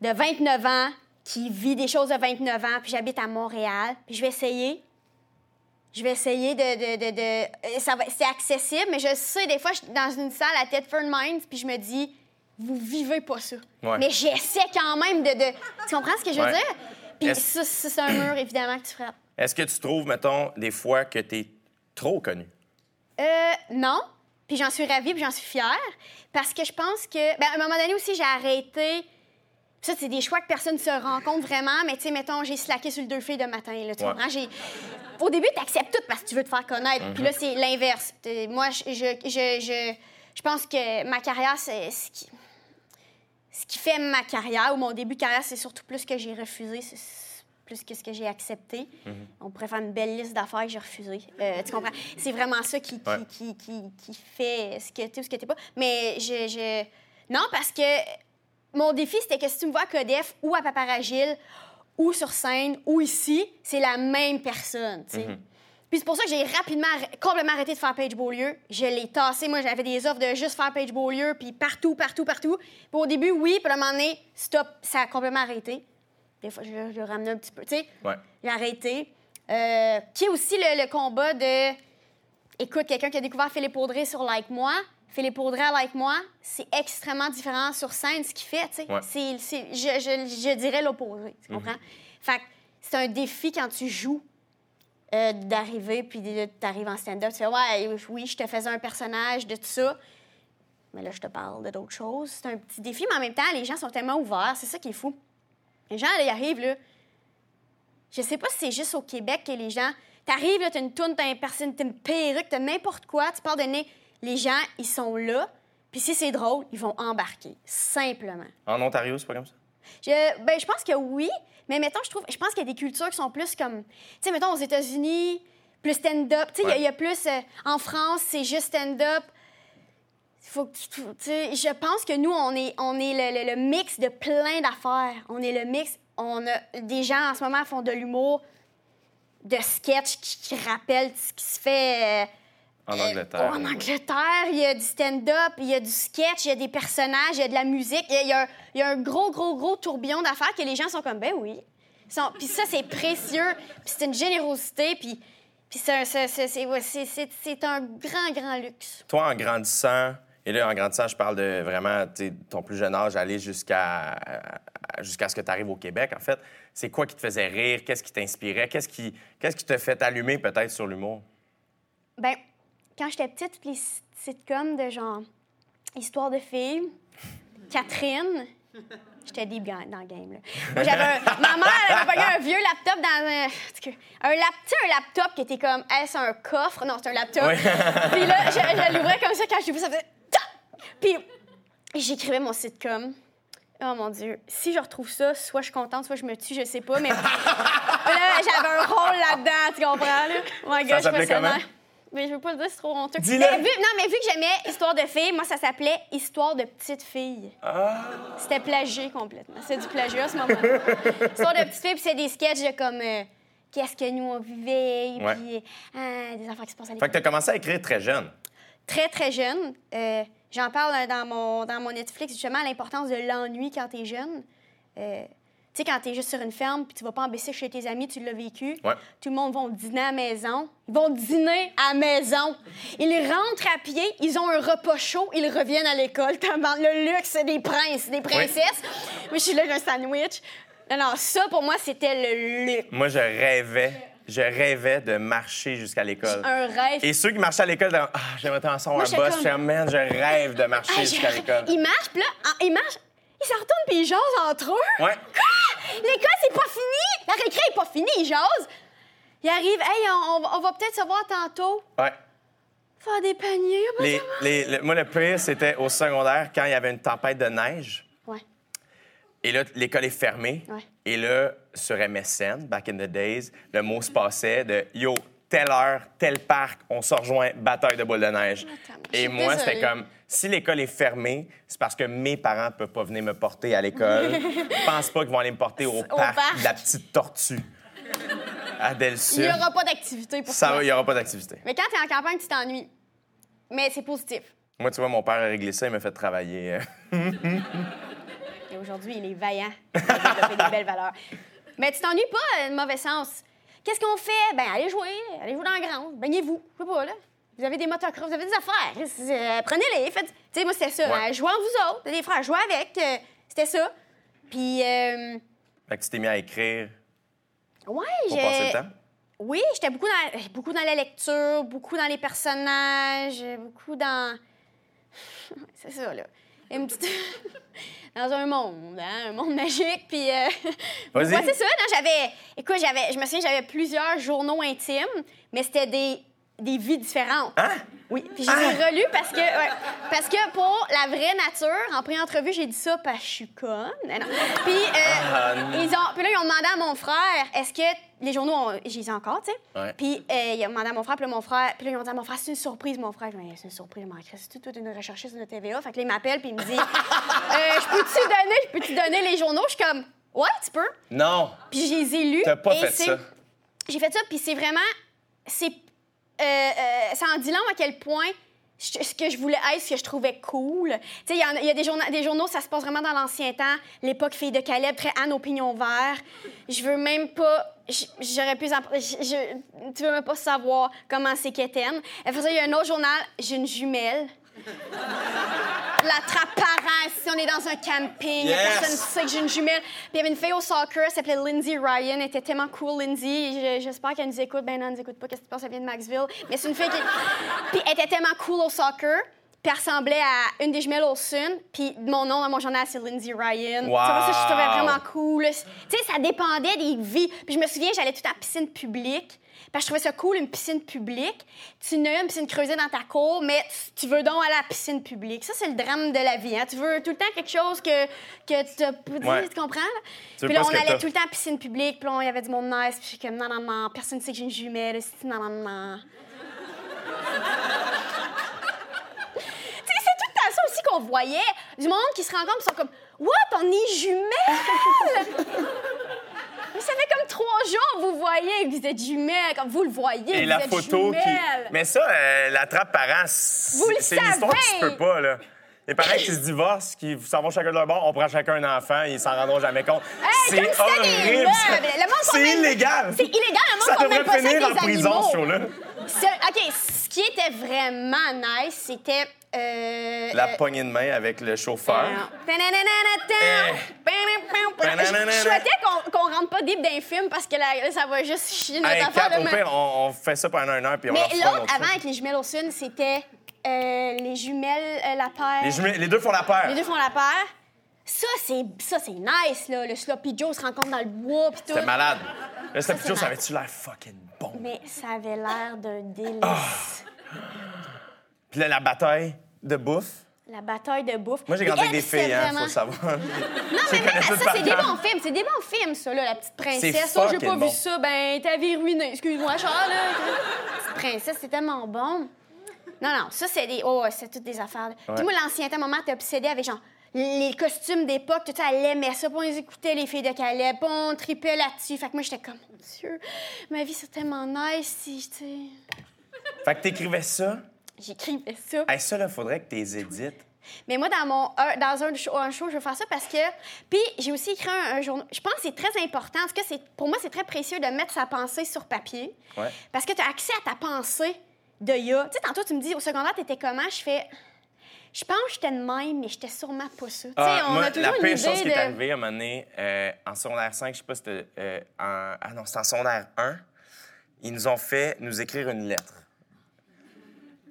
de 29 ans qui vit des choses de 29 ans, puis j'habite à Montréal, puis je vais essayer. Je vais essayer de. de, de, de- ça va- c'est accessible, mais je sais, des fois, je suis dans une salle à Tedford Mines, puis je me dis, vous vivez pas ça. Ouais. Mais j'essaie quand même de, de. Tu comprends ce que je veux Ouais. dire? Puis c'est un mur, évidemment, que tu frappes. Est-ce que tu trouves, mettons, des fois que tu es trop connu? Euh, non. Puis j'en suis ravie, puis j'en suis fière. Parce que je pense que. Ben, à un moment donné aussi, j'ai arrêté. Ça, c'est des choix que personne ne se rend compte vraiment. Mais tu sais, mettons, j'ai slacké sur le deux filles de matin. Là, tu Ouais. comprends? J'ai... Au début, tu acceptes tout parce que tu veux te faire connaître. Mhm. Puis là, c'est l'inverse. T'es- Moi, je, je, je, je, je pense que ma carrière, c'est ce qui, ce qui fait ma carrière, ou mon début de carrière, c'est surtout plus que j'ai refusé. C'est plus que ce que j'ai accepté. Mhm. On pourrait faire une belle liste d'affaires que j'ai refusées. Euh, tu comprends? C'est vraiment ça qui, qui, Ouais. qui, qui, qui fait ce que tu es ou ce que tu pas. Mais je, je... Non, parce que mon défi, c'était que si tu me vois à Codef ou à Paparagile ou sur scène ou ici, c'est la même personne, tu sais. Puis c'est pour ça que j'ai rapidement, complètement arrêté de faire Page Beaulieu. Je l'ai tassé. Moi, j'avais des offres de juste faire Page Beaulieu, puis partout, partout, partout. Puis au début, oui, puis à un moment donné, stop, ça a complètement arrêté. Des fois, je, je le ramenais un petit peu, tu sais. Ouais. J'ai arrêté. Euh, qui est aussi le, le combat de. Écoute, quelqu'un qui a découvert Philippe Audrey sur Like Moi. Philippe Audrey à Like Moi, c'est extrêmement différent sur scène ce qu'il fait, tu sais. Ouais. C'est- c'est- je, je- je dirais l'opposé, tu comprends? Fait que c'est un défi quand tu joues euh, d'arriver, puis tu arrives en stand-up, tu fais Ouais, oui, je te faisais un personnage de tout ça. Mais là, je te parle de d'autres choses. C'est un petit défi, mais en même temps, les gens sont tellement ouverts. C'est ça qui est fou. Les gens, là, ils arrivent, là. Je sais pas si c'est juste au Québec que les gens. T'arrives, là, t'as une toune, t'as une personne, t'as une perruque, t'as n'importe quoi, tu parles de nez. Les gens, ils sont là. Puis si c'est drôle, ils vont embarquer. Simplement. En Ontario, c'est pas comme ça? Je, ben, je pense que oui, mais mettons, je trouve, je pense qu'il y a des cultures qui sont plus comme, tu sais, mettons aux États-Unis, plus stand-up. Tu sais, il y a- Ouais. il y, a plus euh, en France, c'est juste stand-up. Faut que tu, je pense que nous, on est, on est le, le- le mix de plein d'affaires. On est le mix. On a des gens en ce moment font de l'humour, de sketch qui, qui rappellent ce qui se fait. euh, En euh, Angleterre. en Angleterre, il y a du stand-up, il y a du sketch, il y a des personnages, il y a de la musique. Il y a, il y a un, il y a un gros, gros, gros tourbillon d'affaires que les gens sont comme, ben oui. Sont- Puis ça, c'est précieux, puis c'est une générosité, puis, puis c'est un grand, grand luxe. Toi, en grandissant, et là, en grandissant, je parle de vraiment ton plus jeune âge, aller jusqu'à ce que tu arrives au Québec, en fait. C'est quoi qui te faisait rire? Qu'est-ce qui t'inspirait? Qu'est-ce qui qu'est-ce qui te fait allumer peut-être sur l'humour? Ben, quand j'étais petite, toutes les sit- sitcoms de genre Histoire de filles, Catherine, j'étais deep ga- dans le game. Là. J'avais un- ma mère elle avait pogné un vieux laptop dans un. cas, Un, lap, un laptop qui était comme, est-ce un coffre? Non, c'est un laptop. Oui. Puis là, je, je l'ouvrais comme ça quand je l'ouvrais, ça faisait. Puis j'écrivais mon sitcom. Oh mon Dieu. Si je retrouve ça, soit je suis contente, soit je me tue, je sais pas. Mais là, j'avais un rôle là-dedans, tu comprends? Là? Oh my God, Ça je comment? Mais je veux pas le dire, c'est trop honteux. Dis-le. Non, mais vu que j'aimais Histoire de filles, moi, ça s'appelait Histoire de petite fille. Ah! C'était plagié complètement. C'est du plagiat à ce moment-là. Histoire de petite fille, puis c'est des sketchs de comme euh, qu'est-ce que nous on vivait, Ouais. puis euh, des affaires qui se passent à Fait l'école. que tu as commencé à écrire très jeune. Très, très jeune. Euh, J'en parle euh, dans mon, dans mon Netflix, justement, l'importance de l'ennui quand t'es jeune. Euh, tu sais, quand t'es juste sur une ferme, puis tu vas pas en baisser chez tes amis, tu l'as vécu. Ouais. Tout le monde va dîner à la maison. Ils vont dîner à la maison. Ils rentrent à pied, ils ont un repas chaud, ils reviennent à l'école. T'as Le luxe des princes, des princesses. Moi, je suis là, j'ai un sandwich. Non, non, ça, pour moi, c'était le luxe. Moi, je rêvais, je rêvais de marcher jusqu'à l'école. Un rêve. Et ceux qui marchaient à l'école, ah, j'aimerais Moi, un boss. comme- Je man, je rêve de marcher Ah, jusqu'à l'école. Ils marchent, puis là, ils marchent, ils se retournent, puis ils jasent entre eux. Ouais. Quoi? L'école, c'est pas fini! La récré est pas finie, ils jasent. Ils arrivent, hey, on, on va- peut-être se voir tantôt. Ouais. Faire des paniers, Les, les- le- moi, le pire, c'était au secondaire, quand il y avait une tempête de neige. Ouais. Et là, l'école est fermée. Ouais. Et là, sur MSN, back in the days, le mot se passait de Yo, telle heure, tel parc, on se rejoint, bataille de boules de neige. Attends, Et moi, c'était comme si l'école est fermée, c'est parce que mes parents ne peuvent pas venir me porter à l'école. Je pense pas qu'ils vont aller me porter au, parc, parc. de la petite tortue. à il Delsu. n'y aura pas d'activité pour Ça il n'y aura pas d'activité. Mais quand tu es en campagne, tu t'ennuies. Mais c'est positif. Moi, tu vois, mon père a réglé ça, il m'a fait travailler. Et aujourd'hui, il est vaillant. Il a développé des belles valeurs. Mais tu t'ennuies pas, euh, de mauvais sens. Qu'est-ce qu'on fait? Ben, allez jouer. Allez jouer dans la grande. Baignez-vous. Je sais pas, là. Vous avez des motocross, vous avez des affaires. Euh, Prenez-les. Faites... Tu sais, moi, c'était ça. Ouais. hein, jouez en vous autres. Des frères, jouez avec. euh, c'était ça. Puis, euh, Fait que tu t'es mis à écrire ouais, pour passer j'ai. le temps? Oui, j'étais beaucoup dans, beaucoup dans la lecture, beaucoup dans les personnages, beaucoup dans. C'est ça, là. Une petite. dans un monde, hein, un monde magique, puis. euh, c'est ça, non, j'avais. Écoute, j'avais. Je me souviens, j'avais plusieurs journaux intimes, mais c'était des, des vies différentes. Hein? Oui, puis je les ai relus parce que, ouais, parce que pour la vraie nature, en pré-entrevue, j'ai dit ça parce que je suis conne. Non. Puis, euh, Ah, non. ils ont, puis là, ils ont demandé à mon frère, est-ce que les journaux, les ai encore, tu sais? Ouais. Puis euh, ils ont demandé à mon frère, puis là, mon frère, puis là, ils ont dit à mon frère, c'est une surprise, mon frère. Je dis, c'est une surprise, mon frère, c'est tout une recherchiste de TVA. Fait que là, il m'appelle, puis il me dit, Euh, je peux-tu donner, je peux-tu donner les journaux? Je suis comme, ouais, tu peux. Non! Puis je les ai lus. T'as pas et fait ça. J'ai fait ça, puis c'est vraiment. C'est. Euh, euh, ça en dit long à quel point ce que je voulais être, ce que je trouvais cool. Tu sais, il y, a- il y a des, journa- des journaux, ça se passe vraiment dans l'ancien temps, l'époque fille de Caleb, très Anne au pignon vert. Je veux même pas. J'aurais pu. je- tu veux même pas savoir comment c'est qu'Étienne. Après ça, il y a un autre journal, j'ai une jumelle. La trappe parent, si on est dans un camping, Yes! personne ne sait que j'ai une jumelle. Puis il y avait une fille au soccer, elle s'appelait Lindsay Ryan, elle était tellement cool, Lindsay. Je- J'espère qu'elle nous écoute. Ben non, elle nous écoute pas, qu'est-ce que tu penses, elle vient de Maxville. Mais c'est une fille qui. Puis elle était tellement cool au soccer, puis elle ressemblait à une des jumelles Olsen. Puis mon nom dans mon journal, c'est Lindsay Ryan. Vois, ça, je trouvais Wow! vraiment cool. Tu sais, ça dépendait des vies. Puis je me souviens, j'allais tout à la piscine publique. Parce que je trouvais ça cool, une piscine publique. Tu n'as une piscine creusée dans ta cour, mais tu- veux donc aller à la piscine publique. Ça, c'est le drame de la vie. Hein? Tu veux tout le temps quelque chose que, que tu dit, Ouais. tu comprends? Tu Puis là, on allait tout le temps à la piscine publique, puis là, il y avait du monde nice, puis je suis comme, non, non, non, personne ne sait que j'ai une jumelle, c'est non, non, non. Tu sais, c'est tout le qu'on voyait. Du monde qui se rencontre, ils sont comme, What, on est jumelles? Mais ça fait comme trois jours, vous voyez que vous êtes jumelles, comme vous le voyez, Et vous la êtes photo qui. Mais ça, euh, la trappe parent, c- Vous le c'est une histoire qui se peut pas, là. Les parents qui se divorcent, qui s'en vont chacun de leur bord, on prend chacun un enfant, ils s'en rendront jamais compte. Hey, c'est horrible! ça. C'est illégal! C'est illégal, le monde Ça devrait pas ça finir avec en prison, ce show-là. OK, ce qui était vraiment nice, c'était... Euh, La euh, poignée de main avec le chauffeur. Je souhaitais qu'on qu'on rentre pas deep dans les films parce que là, ça va juste chier notre Hey, affaire de au on, on fait ça pendant une heure, puis on Mais l'autre, autre avant, film. avec les jumelles Olsen, c'était euh, les jumelles, euh, la paire. Les, jumelles- les deux font la paire. Les deux font la paire. Ça, c'est ça, c'est nice, là. Le Sloppy Joe se rencontre dans le bois, puis tout. C'était malade. Le Sloppy Joe, ça avait-tu l'air fucking bon? Mais ça avait l'air d'un délice. Ah. Puis là, la bataille de bouffe. La bataille de bouffe. Moi, j'ai grandi avec des filles, hein, vraiment- faut savoir. Non, mais même, ça, c'est des bons films. C'est des bons films, ça, là, la petite princesse. Oh, j'ai pas bon. vu ça. Ben, ta vie ruinée. Excuse-moi, Charles. là. Petite princesse, c'est tellement bon. Non, non, ça, c'est des. Oh, c'est toutes des affaires. là. Puis moi, l'ancien temps, maman, t'es obsédée avec genre les costumes d'époque, tout ça, elle aimait ça. Puis on les écoutait, les filles de Caleb. Puis on tripait là-dessus. Fait que moi, j'étais comme, mon Dieu, ma vie, c'est tellement nice si, tu sais. Fait que t'écrivais ça? J'écrivais ça. Hey, ça, là, faudrait que t'es édites. Mais moi, dans, mon, un- dans un, show, un show, je veux faire ça parce que. Puis, j'ai aussi écrit un, un journal. Je pense que c'est très important. Cas, c'est- pour moi, c'est très précieux de mettre sa pensée sur papier. Ouais. Parce que tu as accès à ta pensée de ya. Tu sais, tantôt, tu me dis, au secondaire, t'étais comment? Je fais. Je pense que j'étais de même, mais j'étais sûrement pas ça. Ah, on moi, a toujours la une pire idée chose qui de... est arrivée à un moment donné, euh, en secondaire 5, je sais pas si c'était euh, en... Ah non, c'était en secondaire 1, ils nous ont fait nous écrire une lettre.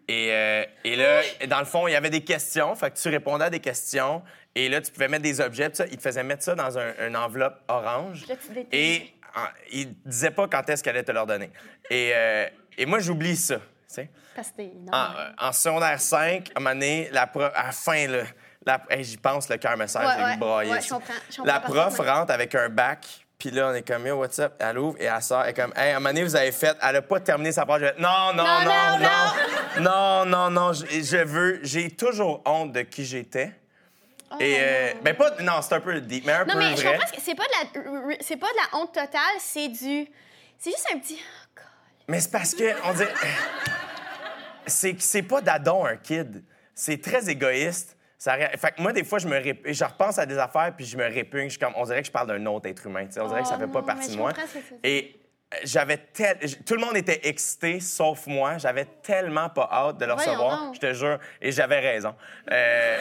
Et, euh, et là, dans le fond, il y avait des questions, fait que tu répondais à des questions, et là, tu pouvais mettre des objets, ça, ils te faisaient mettre ça dans un, une enveloppe orange. Là, tu détruis. Et en- ils disaient pas quand est-ce qu'elle allait te leur donner. Et, euh, et moi, j'oublie ça, sais? Parce que t'es- non. En, en secondaire 5, à un moment donné, la prof, à la fin, là, la- hey, j'y pense, le cœur me serre, j'ai ouais. le je je comprends La prof rentre avec un bac, puis là, on est comme, yo, what's up? Elle ouvre et elle sort. Elle est comme, hey, à un moment donné, vous avez fait. Elle a pas terminé sa phrase. Je vais, non, non, Non, non, non, non. Non, non, non. Je, je veux. J'ai toujours honte de qui j'étais. et, euh, ben, pas. Non, c'est un peu deep, mais un Oh, Non, peu mais je vrai. comprends que c'est pas, de la... c'est pas de la honte totale, c'est du. C'est juste un petit. Mais c'est parce que, on dirait. C'est c'est pas d'adon, un kid. C'est très égoïste. Ça, ré- fait que moi, des fois, je me rép- je repense à des affaires puis je me répugne. Je comme, on dirait que je parle d'un autre être humain. On dirait que ça Oh fait pas partie de moi. Et euh, j'avais tel... Tout le monde était excité, sauf moi. J'avais tellement pas hâte de le Voyons recevoir. Je te jure. Et j'avais raison. Euh,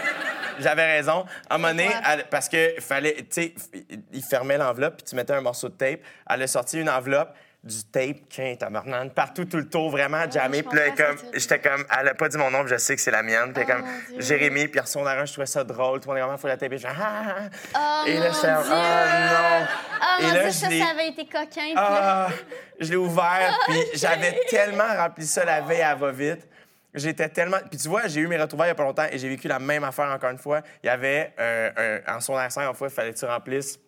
j'avais raison. À un moment donné, elle- parce que fallait, tu sais, il fermait l'enveloppe puis tu mettais un morceau de tape. Elle a sorti une enveloppe du tape, qu'un tabarnak, partout, tout le tour, vraiment jamais. je Puis là, comme, j'étais comme, elle a pas dit mon nom, je sais que c'est la mienne. Puis comme, Dieu. Jérémy, puis son je trouvais ça drôle. Tout le monde est vraiment, faut la taper. Je ah, ah, ah. Oh, Et là, j'étais, oh non. Ah, Et là, ça, ça avait été coquin. ah, je l'ai ouvert, puis j'avais tellement rempli ça la veille à va-vite. J'étais tellement. Puis tu vois, j'ai eu mes retrouvailles il n'y a pas longtemps et j'ai vécu la même affaire encore une fois. Il y avait euh, un, en son accent, une fois, il fallait que tu remplisses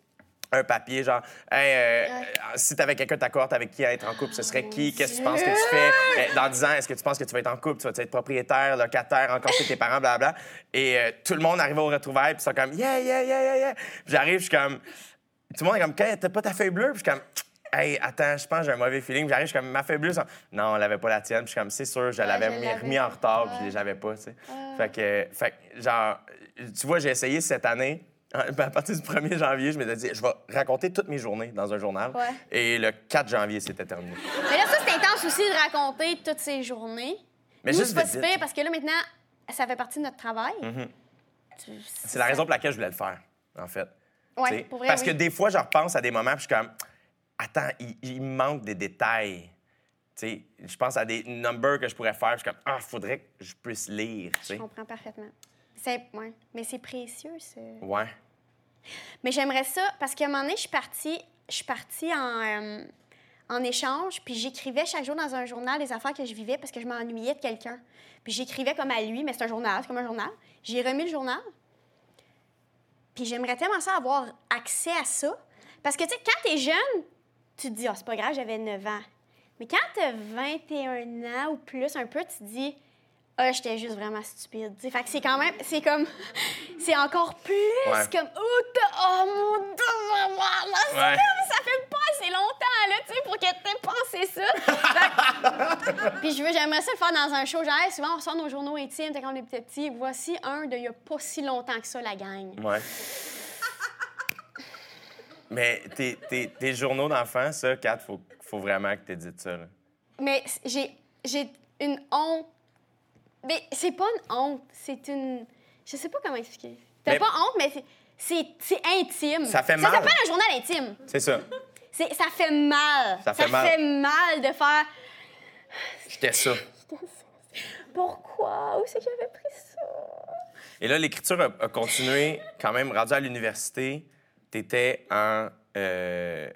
un papier, genre, hey, euh, si tu avais quelqu'un de ta cohorte avec qui être en couple, ce serait qui? Qu'est-ce que tu penses que tu fais? Euh, Dans 10 ans, est-ce que tu penses que tu vas être en couple? Tu vas être propriétaire, locataire, encore chez tes parents, blablabla. Et euh, tout le monde arrive au retrouvailles, puis ils sont comme, yeah, yeah, yeah, yeah, yeah. J'arrive, je suis comme, tout le monde est comme, Hey, t'as pas ta feuille bleue? Puis je suis comme, hey, attends, je pense que j'ai un mauvais feeling. J'arrive, je suis comme, ma feuille bleue, ils sont, non, on l'avait pas la tienne. Puis je suis comme, c'est sûr, je l'avais mis- l'avais. remis en retard, Ouais. puis je l'avais pas, tu sais. Fait que, fait que, genre, tu vois, j'ai essayé cette année. À partir du 1er janvier, je m'étais dit, je vais raconter toutes mes journées dans un journal. Ouais. Et le 4 janvier, c'était terminé. Mais là, ça, c'est intense aussi de raconter toutes ces journées. Mais Nous, juste pas si pire parce que là, maintenant, ça fait partie de notre travail. Tu- C'est la raison pour laquelle je voulais le faire, en fait. Ouais, pour vrai, Parce oui. que des fois, je repense à des moments, puis je suis comme, attends, il, me manque des détails. Tu sais, je pense à des numbers que je pourrais faire, puis je suis comme, ah, faudrait que je puisse lire. Je comprends parfaitement. C'est, ouais. Mais c'est précieux, ça. Ouais. Mais j'aimerais ça, parce qu'à un moment donné, je suis partie, je suis partie en, euh, en échange, puis j'écrivais chaque jour dans un journal les affaires que je vivais parce que je m'ennuyais de quelqu'un. Puis j'écrivais comme à lui, mais c'est un journal, c'est comme un journal. J'ai remis le journal. Puis j'aimerais tellement ça avoir accès à ça. Parce que, tu sais, quand t'es jeune, tu te dis, ah, c'est pas grave, j'avais 9 ans. Mais quand t'as 21 ans ou plus, un peu, tu te dis, ah, j'étais juste vraiment stupide. Tu sais, fait que c'est quand même, c'est comme, c'est encore plus Ouais. comme, oh, oh mon dieu, maman, là, c'est Ouais. ça fait pas assez longtemps, là, tu sais, pour que t'aies pensé ça. Puis je veux, j'aimerais ça le faire dans un show. Genre, hey, souvent, on sort nos journaux intimes, quand on était petits. Voici un de il y a pas si longtemps que ça, la gang. Ouais. Mais tes, tes, tes journaux d'enfants, ça, Kat, faut, faut vraiment que tu dit ça. là. Mais j'ai, j'ai une honte. Mais c'est pas une honte, c'est une. Je sais pas comment expliquer. T'as Mais- pas honte, mais c'est, c'est, c'est intime. Ça fait mal. Ça s'appelle un journal intime. C'est ça. C'est, ça fait mal. Ça fait mal. mal de faire. J'étais ça. Pourquoi? Où c'est que j'avais pris ça? Et là, l'écriture a, a continué quand même. Rendu à l'université, tu étais en. euh,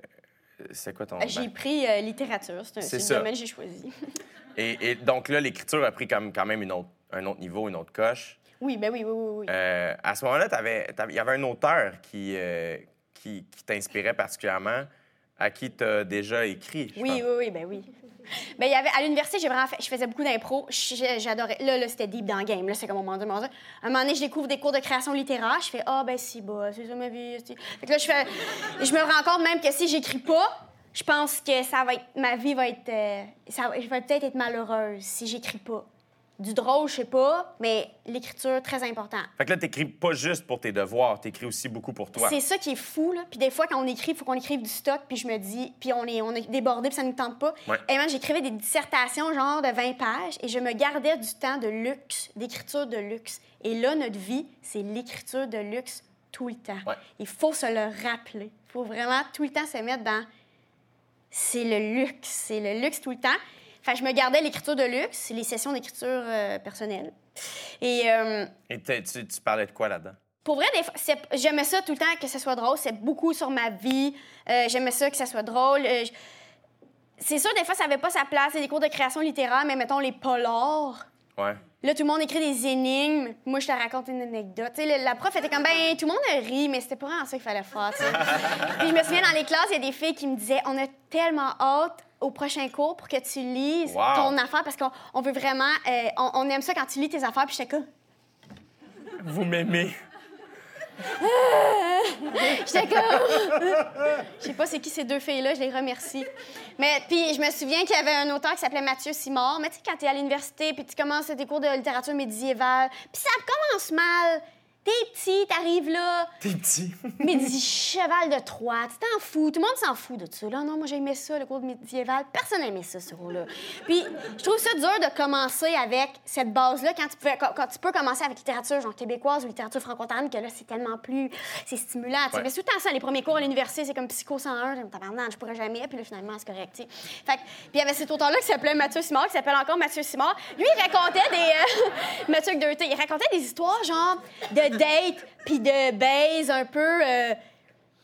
c'est quoi ton. J'ai bac? pris euh, littérature, c'est, un, C'est c'est ça. le domaine que j'ai choisi. Et, et donc là, l'écriture a pris comme, quand même une autre, un autre niveau, une autre coche. oui, ben oui, oui, oui. oui. Euh, à ce moment-là, il y avait un auteur qui, euh, qui, qui t'inspirait particulièrement, à qui tu as déjà écrit. Oui, pense. oui, oui, ben oui. Ben, il y avait, à l'université, j'ai vraiment fait, je faisais beaucoup d'impro. J'adorais. Là, là c'était deep dans le game. Là, c'est comme mon Dieu, mon Dieu. À un moment donné, je découvre des cours de création littéraire. Je fais, ah, ben, si, bah, c'est ça ma vie. Fait que là, je fais. Je me rends compte même que si j'écris pas, je pense que ça va être. Ma vie va être. euh, ça, je vais peut-être être malheureuse si j'écris pas. Du drôle, je sais pas, mais l'écriture, très important. Fait que là, t'écris pas juste pour tes devoirs, t'écris aussi beaucoup pour toi. C'est ça qui est fou, là. Puis des fois, quand on écrit, il faut qu'on écrive du stock, puis je me dis, puis on est, on est débordé, puis ça ne nous tente pas. Ouais. Et moi, j'écrivais des dissertations, genre de 20 pages, et je me gardais du temps de luxe, d'écriture de luxe. Et là, notre vie, c'est l'écriture de luxe tout le temps. Ouais. Il faut se le rappeler. Il faut vraiment tout le temps se mettre dans. C'est le luxe, c'est le luxe tout le temps. Que je me gardais l'écriture de luxe, les sessions d'écriture euh, personnelle. Et. euh, Et tu, tu parlais de quoi là-dedans? pour vrai, des fois, c'est- j'aimais ça tout le temps que ce soit drôle. C'est beaucoup sur ma vie. Euh, j'aimais ça que ça soit drôle. Euh, c'est sûr, des fois, ça n'avait pas sa place. C'est des cours de création littéraire, mais mettons les polars. Ouais. Là, tout le monde écrit des énigmes. Moi, je te raconte une anecdote. Tu sais, le- la prof était comme, ben, tout le monde rit, mais c'était pas vraiment ça qu'il fallait faire. Puis je me souviens, dans les classes, il y a des filles qui me disaient, on a tellement hâte au prochain cours pour que tu lises Wow. ton affaire parce qu'on on veut vraiment, euh, on, on aime ça quand tu lis tes affaires. Puis j'étais comme, Vous m'aimez. J'étais comme. Je sais pas c'est qui ces deux filles-là, je les remercie. Mais puis je me souviens qu'il y avait un auteur qui s'appelait Mathieu Simard. Mais tu sais, quand t'es à l'université, puis tu commences tes cours de littérature médiévale, puis ça commence mal. T'es petit, t'arrives là. T'es petit. Médi cheval de Troie, tu t'en fous. Tout le monde s'en fout de ça. Là, non, moi, j'aimais ça, le cours de médiéval. Personne n'aimait ça, ce cours-là. Puis, je trouve ça dur de commencer avec cette base-là quand tu peux, quand, tu peux commencer avec littérature, genre québécoise ou littérature franco-ontarienne, que là, c'est tellement plus. C'est stimulant. Ouais. Mais tout le temps ça, les premiers cours à l'université, c'est comme Psycho 101, j'ai je pourrais jamais. Puis là, finalement, c'est correct, tu sais. Fait que- puis il y avait cet auteur-là qui s'appelait Mathieu Simard, qui s'appelle encore Mathieu Simard. Lui, il racontait des. euh, Mathieu Deuté, il racontait des histoires, genre, de dates, puis de baise un peu. euh,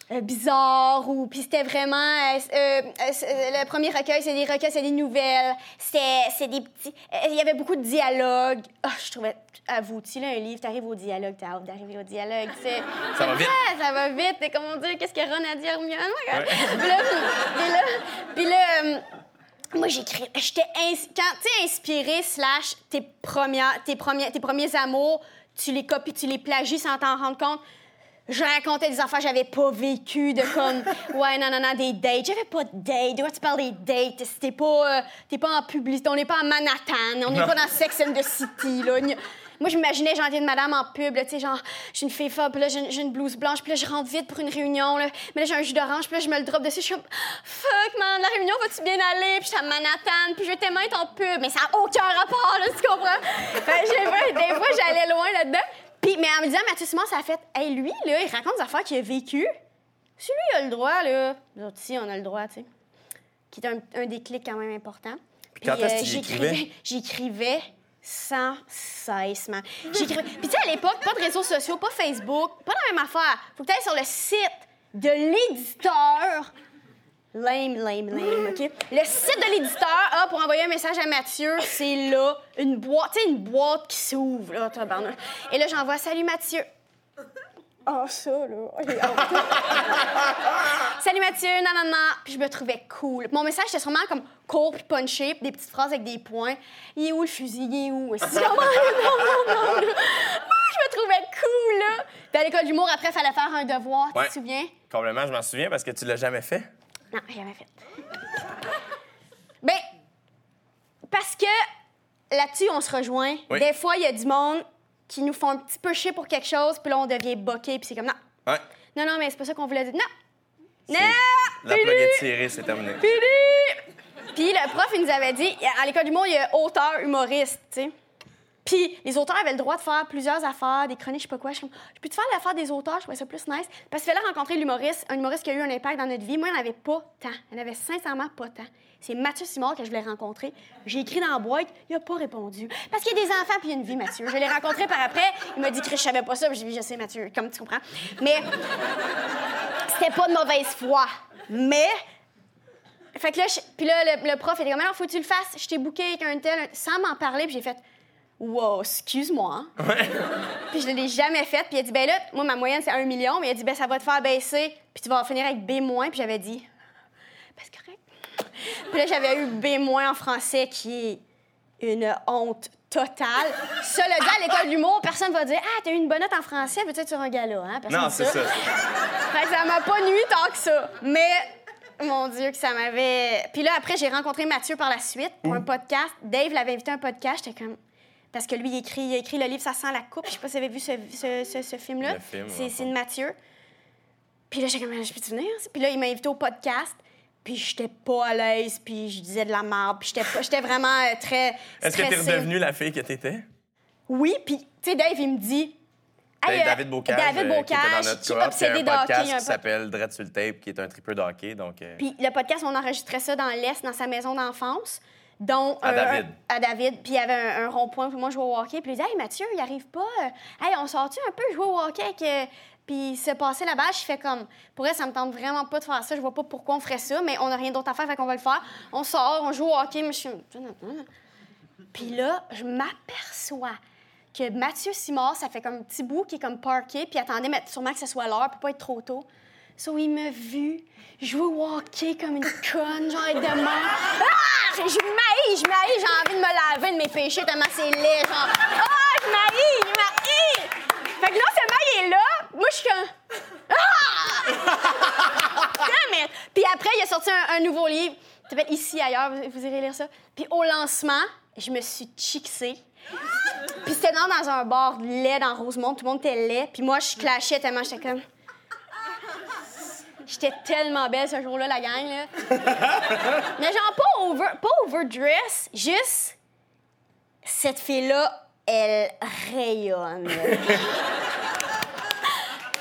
euh, bizarre ou puis c'était vraiment euh, le premier recueil c'est des recueils c'est des nouvelles c'est des petits il y avait beaucoup de dialogues Ah, je trouvais avoue tu lis un livre t'arrives au dialogue t'as hâte d'arriver au dialogue c'est Ça va vite. Ouais, ça va vite et comment dire qu'est-ce que Ron a dit à Hermione Ouais. puis là puis là, puis là, moi, j'écris. J'étais ins- quand tu es inspiré slash tes premières, tes premiers, tes premiers amours, tu les copies, tu les plagies sans t'en rendre compte. Je racontais des affaires que j'avais pas vécues, de comme, ouais, non, non, non, des dates. J'avais pas de dates. De quoi tu parles des dates? T'es pas, euh, t'es pas en publicité, on n'est pas en Manhattan, on n'est pas dans Sex and the City, là. Moi, je m'imaginais gentil de madame en pub, là, tu sais, genre, j'ai une fille folle, puis là, j'ai une- une blouse blanche, puis là, je rentre vite pour une réunion, là. Mais là, j'ai un jus d'orange, puis là, je me le drop dessus, je suis comme, fuck, man, la réunion va-tu bien aller? Puis je suis à Manhattan, puis je vais tellement être en pub, mais ça n'a aucun rapport, là, tu comprends? J'ai des fois, j'allais loin là-dedans. Puis, mais en me disant, Mathieu Simon, ça a fait, hey, lui, là, il raconte des affaires qu'il a vécues. Si lui, il a le droit, là, nous autres, si, on a le droit, tu sais. Qui est un, un déclic quand même important. Puis, quand est-ce que tu y j'écrivais- écrivais? J'écrivais sans cessement. J'écrivais. Puis, tu sais, à l'époque, pas de réseaux sociaux, pas Facebook, pas la même affaire. Faut que tu sur le site de l'éditeur. Lame, lame, lame, OK? Le site de l'éditeur, ah, pour envoyer un message à Mathieu, c'est là, une boîte, tu sais, une boîte qui s'ouvre, là, tabarnak. Et là, j'envoie « Salut, Mathieu ». Ah, ça, là. j'ai hâte. Salut Mathieu, non. Puis je me trouvais cool. Mon message, c'était sûrement comme court puis punché, puis des petites phrases avec des points. Il est où le fusil? Il est? Où? Vraiment- non, non, Je me trouvais cool, là. Puis à l'école d'humour, après, il fallait faire un devoir, tu te souviens? Complètement, je m'en souviens parce que tu l'as jamais fait. Non, jamais fait. Ben, parce que là-dessus, on se rejoint. Oui. Des fois, il y a du monde qui nous font un petit peu chier pour quelque chose, puis là, on devient boqué, puis c'est comme non. Ouais. Non, non, mais c'est pas ça qu'on voulait dire. Non! Non! La plug est tirée, c'est terminé. Fini! Puis le prof, il nous avait dit, à l'école du monde, il y a auteur, humoriste, tu sais. Puis les auteurs avaient le droit de faire plusieurs affaires, des chroniques, je sais pas quoi. Je je peux te faire l'affaire des auteurs, je trouvais ça plus nice. Parce qu'il fallait rencontrer l'humoriste, un humoriste qui a eu un impact dans notre vie. Moi, il n'y en avait pas tant. Il n'y en avait sincèrement pas tant. C'est Mathieu Simard que je voulais rencontrer. J'ai écrit dans la boîte, il n'a pas répondu. Parce qu'il y a des enfants puis il y a une vie, Mathieu. Je l'ai rencontré par après. Il m'a dit que je savais pas ça. J'ai dit, je sais, Mathieu, comme tu comprends. Mais c'était pas de mauvaise foi. Mais fait que là, je- puis là, le, le prof était comme, alors, faut que tu le fasses. Je t'ai booké avec un tel, sans m'en parler, puis j'ai fait, wow, excuse-moi. puis je l'ai jamais fait. Puis a dit, ben là, moi, ma moyenne, c'est un million, mais a dit, ben ça va te faire baisser, puis tu vas finir avec B-. Puis j'avais dit, ben c'est correct. Puis là, j'avais eu B- en français, qui est une honte totale. Ça, le gars à l'école d'humour, personne va dire, ah, t'as eu une bonne note en français, peut-être sur un gala, hein? Personne Non, dit c'est ça. fait que ça m'a pas nuit tant que ça. Mais, mon Dieu, que ça m'avait. Puis là, après, j'ai rencontré Mathieu par la suite pour un podcast. Dave l'avait invité à un podcast. J'étais comme. Parce que lui, il écrit, il a écrit le livre Ça sent la coupe. Je sais pas si vous avez vu ce, ce, ce- ce film-là. Film, C'est de Mathieu. Puis là, j'étais comme, je peux-tu venir? Puis là, il m'a invité au podcast. Puis j'étais pas à l'aise, puis je disais de la merde, puis j'étais pas- j'étais vraiment euh, très Est-ce que t'es redevenue la fille que t'étais? Oui, puis, tu sais, Dave, il me dit... Hey, euh, David Bocage, David euh, qui était dans Bocage, notre qui est cohorte, qui a obsédé un podcast qui s'appelle Dread sur le tape, qui est un tripeux de hockey. Donc, euh, Puis le podcast, on enregistrait ça dans l'Est, dans sa maison d'enfance. Dont À un- David. à David. Puis il y avait un, un rond-point, puis moi, je jouais au hockey. Puis il dit Hey, Mathieu, il arrive pas. euh, Hey, on sort-tu un peu jouer au hockey avec. euh, Puis il s'est passé la balle, je fais comme. Pour elle, ça me tente vraiment pas de faire ça. Je vois pas pourquoi on ferait ça, mais on n'a rien d'autre à faire, fait qu'on va le faire. On sort, on joue au hockey, mais je suis. Puis là, je m'aperçois que Mathieu Simard, ça fait comme un petit bout qui est comme parké, puis il attendait mais sûrement que ce soit l'heure pour pas être trop tôt. So, il m'a vu jouer au hockey comme une conne, genre être de même. Ah! Je m'haïs, je m'haïs, j'ai envie de me laver de mes péchés tellement c'est laid, genre. Ah! Je m'haïs, je m'haïs! Fait que non seulement il est là, moi, je suis comme... Ah! Damn Puis après, il a sorti un, nouveau livre. s'appelle « Ici, ailleurs », vous irez lire ça. Puis au lancement, je me suis chixée. Puis c'était dans, un bar laid dans Rosemont, tout le monde était laid. Puis moi, je clashais tellement, j'étais comme... J'étais tellement belle ce jour-là, la gang, là. Mais genre, pas, over, pas overdress, juste... Cette fille-là, elle rayonne.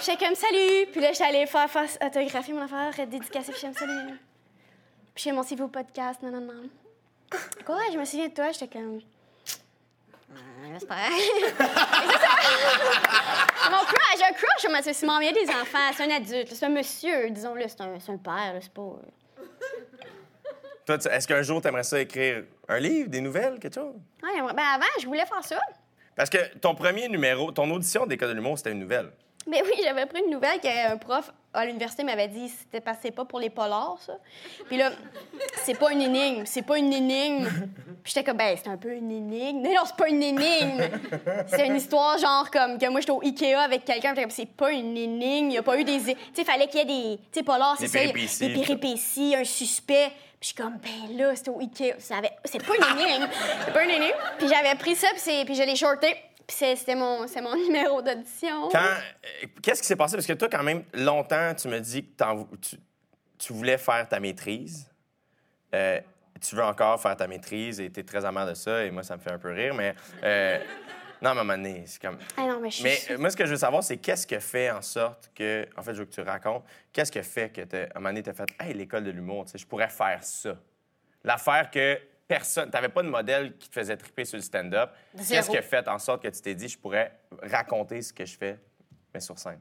J'étais comme salut, puis là j'étais allée faire, faire autographier mon affaire, dédicacer, puis j'étais comme salut. Puis j'ai monté vos podcasts, non non non. Quoi, je me souviens de toi, j'étais comme j'espère. C'est ça. Mon crush, un crush Mathieu Simon, il y a des enfants, c'est un adulte, c'est un monsieur, disons-le, c'est un, c'est un père, c'est pas. euh. Toi, tu- est-ce qu'un jour, tu aimerais ça écrire un livre, des nouvelles, quelque chose? Ouais, j'aimerais- ben avant, je voulais faire ça. Parce que ton premier numéro, ton audition d'École de l'humour, c'était une nouvelle. Mais oui, j'avais pris une nouvelle qu'un prof à l'université m'avait dit c'était passé pas pour les polars, ça. Puis là, c'est pas une énigme, c'est pas une énigme. Puis j'étais comme, ben, c'est un peu une énigme. Mais non, c'est pas une énigme. C'est une histoire genre comme que moi, j'étais au Ikea avec quelqu'un, comme, c'est pas une énigme. Il y a pas eu des. Tu sais, fallait qu'il y ait des. Tu sais, polars, c'est Des ça. péripéties, Des péripéties, un suspect. Puis je suis comme, ben là, c'était au Ikea. C'est pas une énigme. C'est pas une énigme. Puis j'avais pris ça, puis, puis je l'ai shorté. Puis c'est- c'était mon, c'est mon numéro d'audition. Euh, qu'est-ce qui s'est passé? Parce que toi, quand même, longtemps, tu me dis que tu, tu voulais faire ta maîtrise. Euh, tu veux encore faire ta maîtrise et tu es très aimant de ça. Et moi, ça me fait un peu rire. Mais euh, non, à un moment donné, c'est comme. Ah non, mais je. Mais moi, ce que je veux savoir, c'est qu'est-ce que fait en sorte que. En fait, je veux que tu racontes. Qu'est-ce que fait que, à un moment donné, tu as fait Hey, l'école de l'humour, tu sais, je pourrais faire ça. L'affaire que personne. Tu n'avais pas de modèle qui te faisait triper sur le stand-up. Qu'est-ce qui a fait en sorte que tu t'es dit Je pourrais raconter ce que je fais, mais sur scène?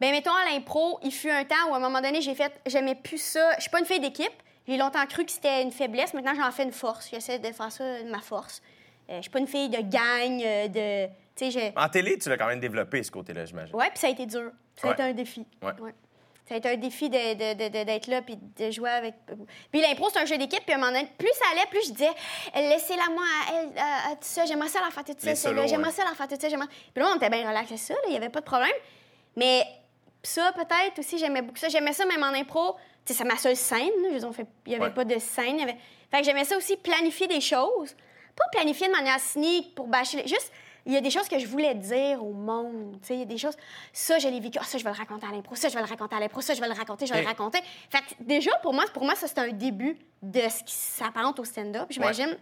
Ben, mettons, à l'impro, il fut un temps où, à un moment donné, j'ai fait, j'aimais plus ça. Je suis pas une fille d'équipe. J'ai longtemps cru que c'était une faiblesse. Maintenant, j'en fais une force. J'essaie de faire ça de ma force. Euh, je suis pas une fille de gang, euh, de. En télé, tu l'as quand même développé, ce côté-là, j'imagine. Ouais, puis ça a été dur. Ça a Ouais. été un défi. Ouais. Ça a été un défi d'être là puis de jouer avec. Puis l'impro, c'est un jeu d'équipe. Puis à un moment donné, plus ça allait, plus je disais, laissez-la moi à elle, à, à tout ça. J'aimerais ça la faire Les seule. celle-là. J'aimerais ça la faire seule. j'aimerais- Puis là, on était bien relax avec ça. Il n'y avait pas de problème. Mais ça, peut-être aussi, j'aimais beaucoup ça. J'aimais ça même en impro. Tu sais, c'est ma seule scène. là. Je veux dire, on fait- Il n'y avait Ouais. pas de scène. y avait- Fait que j'aimais ça aussi, planifier des choses. Pas planifier de manière cynique pour bâcher. les- Juste, il y a des choses que je voulais dire au monde. Il y a des choses. Ça, je l'ai vécu. Ah, ça, je vais le raconter à l'impro. Ça, je vais le raconter à l'impro. Ça, je vais le raconter. Je vais le raconter. Fait que déjà, pour moi, pour moi ça, c'est un début de ce qui s'apparente au stand-up, j'imagine.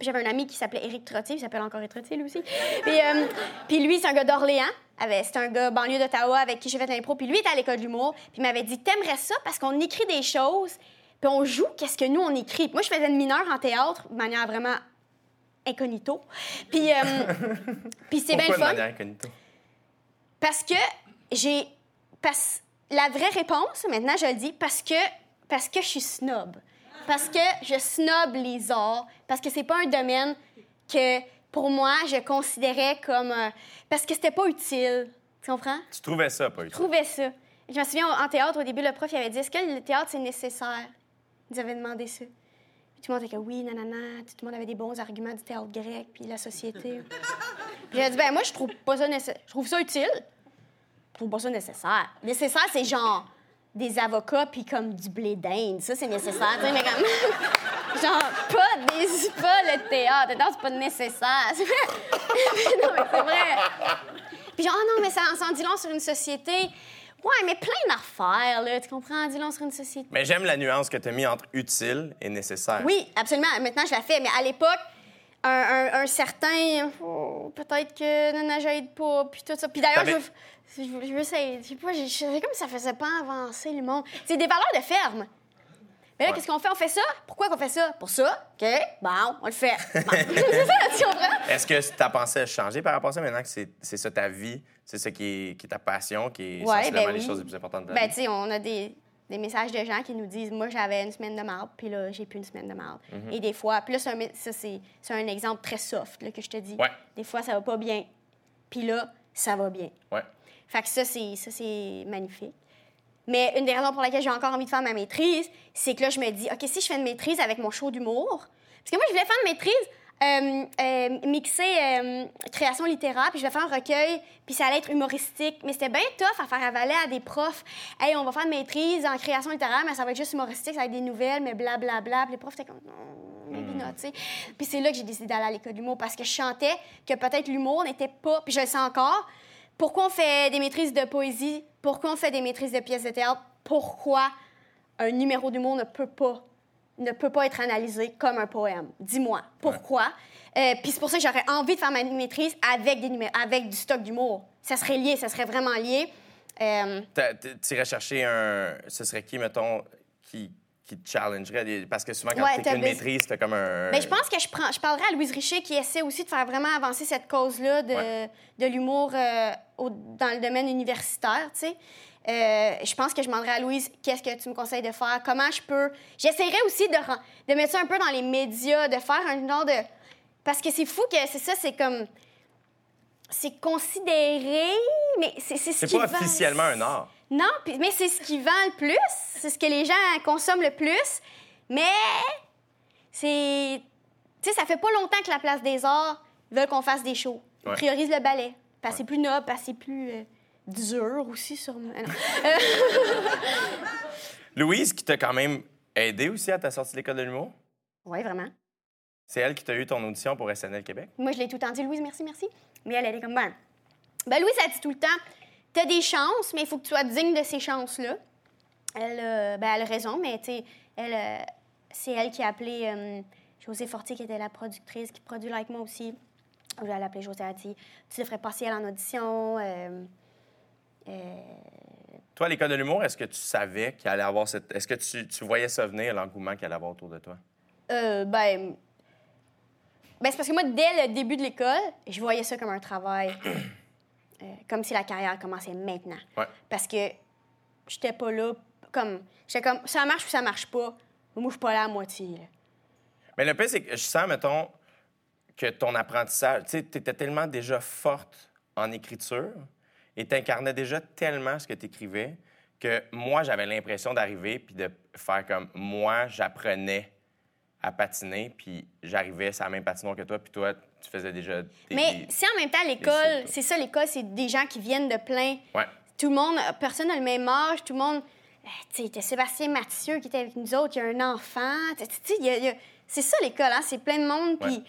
J'avais un ami qui s'appelait Éric Trottier, il s'appelle encore Éric Trottier, lui aussi. Puis, euh, puis lui, c'est un gars d'Orléans. C'est un gars banlieue d'Ottawa avec qui j'ai fait l'impro. Puis lui était à l'école de l'humour. Puis il m'avait dit T'aimerais ça parce qu'on écrit des choses, puis on joue qu'est-ce que nous, on écrit. Puis moi, je faisais une mineure en théâtre de manière vraiment incognito. Puis, euh, puis c'est bien le fun. incognito? Parce que j'ai. Parce... La vraie réponse, maintenant, je le dis, parce que, parce que je suis snob. Parce que je snob les arts. Parce que c'est pas un domaine que, pour moi, je considérais comme. euh, parce que c'était pas utile. Tu comprends? Tu trouvais ça pas Je utile? trouvais ça. Je me souviens, en théâtre, au début, le prof il avait dit Est-ce que le théâtre, c'est nécessaire? Ils avaient demandé ça. Tout le monde était comme Oui, nanana. Tout le monde avait des bons arguments du théâtre grec, puis la société. puis j'ai dit Ben, moi, je trouve pas ça nécessaire. Je trouve ça utile. Je trouve pas ça nécessaire. Nécessaire, c'est genre des avocats, puis comme du blé d'Inde. Ça, c'est nécessaire. tu sais, mais comme. genre, pas, des, pas le théâtre. Le théâtre, c'est pas nécessaire. Non, mais c'est vrai. Puis genre, ah non, mais ça en dit long sur une société. Ouais, mais plein d'affaires, là. Tu comprends? Long sur une société. Mais j'aime la nuance que tu as mis entre utile et nécessaire. Oui, absolument. Maintenant, je la fais. Mais à l'époque, un, un- un certain. oh, Peut-être que Nana, j'aide pas. Puis tout ça. Puis d'ailleurs, je, je, je, veux essayer- Je sais pas, je je savais comme ça faisait pas avancer le monde. C'est des valeurs de ferme. Mais là, Ouais. qu'est-ce qu'on fait? On fait ça? Pourquoi qu'on fait ça? Pour ça? OK. Bon, on le fait. Bon. c'est ça, tu comprends? Est-ce que ta pensée a changé par rapport à ça maintenant que c'est c'est ça ta vie, c'est ça qui est, qui est ta passion, qui est Ouais, sensiblement ben les choses les plus importantes de ta Ben, tu sais, on a des, des messages de gens qui nous disent Moi, j'avais une semaine de marde, puis là, j'ai plus une semaine de marde. Mhm. Et des fois, puis là, c'est un, mé- ça, c'est c'est un exemple très soft là, que je te dis. Ouais. Des fois, ça va pas bien, puis là, ça va bien. Ouais. Fait que ça, c'est ça, c'est magnifique. Mais une des raisons pour lesquelles j'ai encore envie de faire ma maîtrise, c'est que là, je me dis, OK, si je fais une maîtrise avec mon show d'humour, parce que moi, je voulais faire une maîtrise euh, euh, mixer euh, création littéraire, puis je vais faire un recueil, puis ça allait être humoristique. Mais c'était bien tough à faire avaler à des profs. Hey, on va faire une maîtrise en création littéraire, mais ça va être juste humoristique, ça va être des nouvelles, mais blablabla. Puis les profs étaient comme, non, maybe not, tu sais. Puis c'est là que j'ai décidé d'aller à l'école d'humour, parce que je chantais que peut-être l'humour n'était pas, puis je le sens encore. Pourquoi on fait des maîtrises de poésie? Pourquoi on fait des maîtrises de pièces de théâtre? Pourquoi un numéro d'humour ne peut pas ne peut pas être analysé comme un poème? Dis-moi, pourquoi? Euh, Puis c'est pour ça que j'aurais envie de faire ma maîtrise avec, des avec du stock d'humour. Ça serait lié, ça serait vraiment lié. Euh, Tu irais chercher un. Ce serait qui, mettons, qui, qui te challengerait? Des- Parce que souvent, quand Ouais, tu une maîtrise, t'as comme un. Ben, je pense que je, prends, je parlerai à Louise Richer qui essaie aussi de faire vraiment avancer cette cause-là de, Ouais. de l'humour euh, au- dans le domaine universitaire, tu sais. Euh, je pense que je demanderai à Louise qu'est-ce que tu me conseilles de faire, comment je peux. J'essaierai aussi de, de mettre ça un peu dans les médias, de faire un genre de. Parce que c'est fou que c'est ça, c'est comme. C'est considéré, mais c'est c'est ce C'est pas officiellement un art. Non, mais c'est ce qui vend le plus, c'est ce que les gens consomment le plus, mais c'est... Tu sais, ça fait pas longtemps que la Place des Arts veut qu'on fasse des shows. Ils Ouais. priorisent le ballet, parce que c'est plus noble, parce que c'est plus euh, dur aussi, sûrement. Ah, non. Louise, qui t'a quand même aidé aussi à ta sortie de l'école de l'humour, Oui, vraiment. c'est elle qui t'a eu ton audition pour SNL Québec? Moi, je l'ai tout le temps dit, Louise, merci, merci. Mais elle, elle est comme, ben, ben Louise, elle dit tout le temps, t'as des chances, mais il faut que tu sois digne de ces chances-là. Elle, euh, ben, elle a raison, mais tu elle, euh, c'est elle qui a appelé euh, José Fortier, qui était la productrice, qui produit Like Moi aussi. Elle a appelé José, elle a dit, tu devrais passer elle en audition. Toi, à l'école de l'humour, est-ce que tu savais qu'il allait avoir cette. Est-ce que tu, tu voyais ça venir, l'engouement qu'il allait avoir autour de toi? Euh, ben, ben c'est parce que moi, dès le début de l'école, je voyais ça comme un travail, euh, comme si la carrière commençait maintenant. Ouais. Parce que j'étais pas là comme... J'étais comme, ça marche ou ça marche pas. Moi, je suis pas là à moitié. là. Mais le pire, c'est que je sens, mettons, que ton apprentissage, tu sais, t'étais tellement déjà forte en écriture et t'incarnais déjà tellement ce que t'écrivais que moi, j'avais l'impression d'arriver puis de faire comme moi, j'apprenais à patiner puis j'arrivais sur la même patinoire que toi puis toi, tu faisais déjà des... Mais si en même temps, l'école, c'est ça, l'école, c'est des gens qui viennent de plein... Ouais. Tout le monde, personne n'a le même âge, tout le monde... euh, Tu sais, Sébastien Mathieu qui était avec nous autres, il y a un enfant. A- c'est ça l'école, hein? C'est plein de monde, puis... Ouais.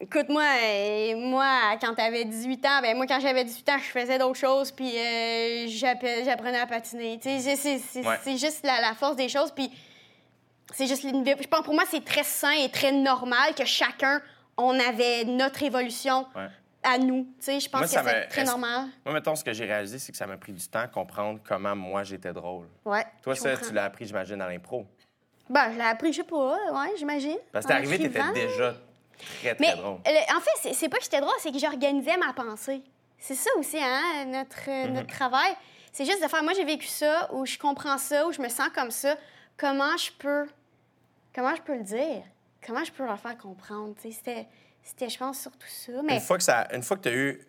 Écoute, moi, euh, moi, quand t'avais 18 ans, ben moi, quand j'avais 18 ans, je faisais d'autres choses, puis euh, j'appre- j'apprenais à patiner. Tu sais, c'est- c'est c'est- Ouais. c'est juste la, la force des choses, puis c'est juste... Je pense, pour moi, c'est très sain et très normal que chacun, on avait notre évolution Ouais. à nous. Tu sais, je pense Moi, que c'est très normal. Moi, mettons, ce que j'ai réalisé, c'est que ça m'a pris du temps à comprendre comment moi, j'étais drôle. Ouais. Toi, ça, comprends. tu l'as appris, j'imagine, à l'impro. Ben, je l'ai appris, je sais pas, ouais, j'imagine. Parce que t'es arrivé, t'étais déjà très, très Mais drôle. le- en fait, c'est- pas que j'étais drôle, c'est que j'organisais ma pensée. C'est ça aussi, hein, notre, euh, Mhm. notre travail. C'est juste de faire, moi, j'ai vécu ça, ou je comprends ça, ou je me sens comme ça. Comment je peux, comment je peux le dire? Comment je peux leur faire comprendre? Tu sais, C'était, c'était, je pense, surtout ça. Mais Une fois que ça, une fois que tu as eu,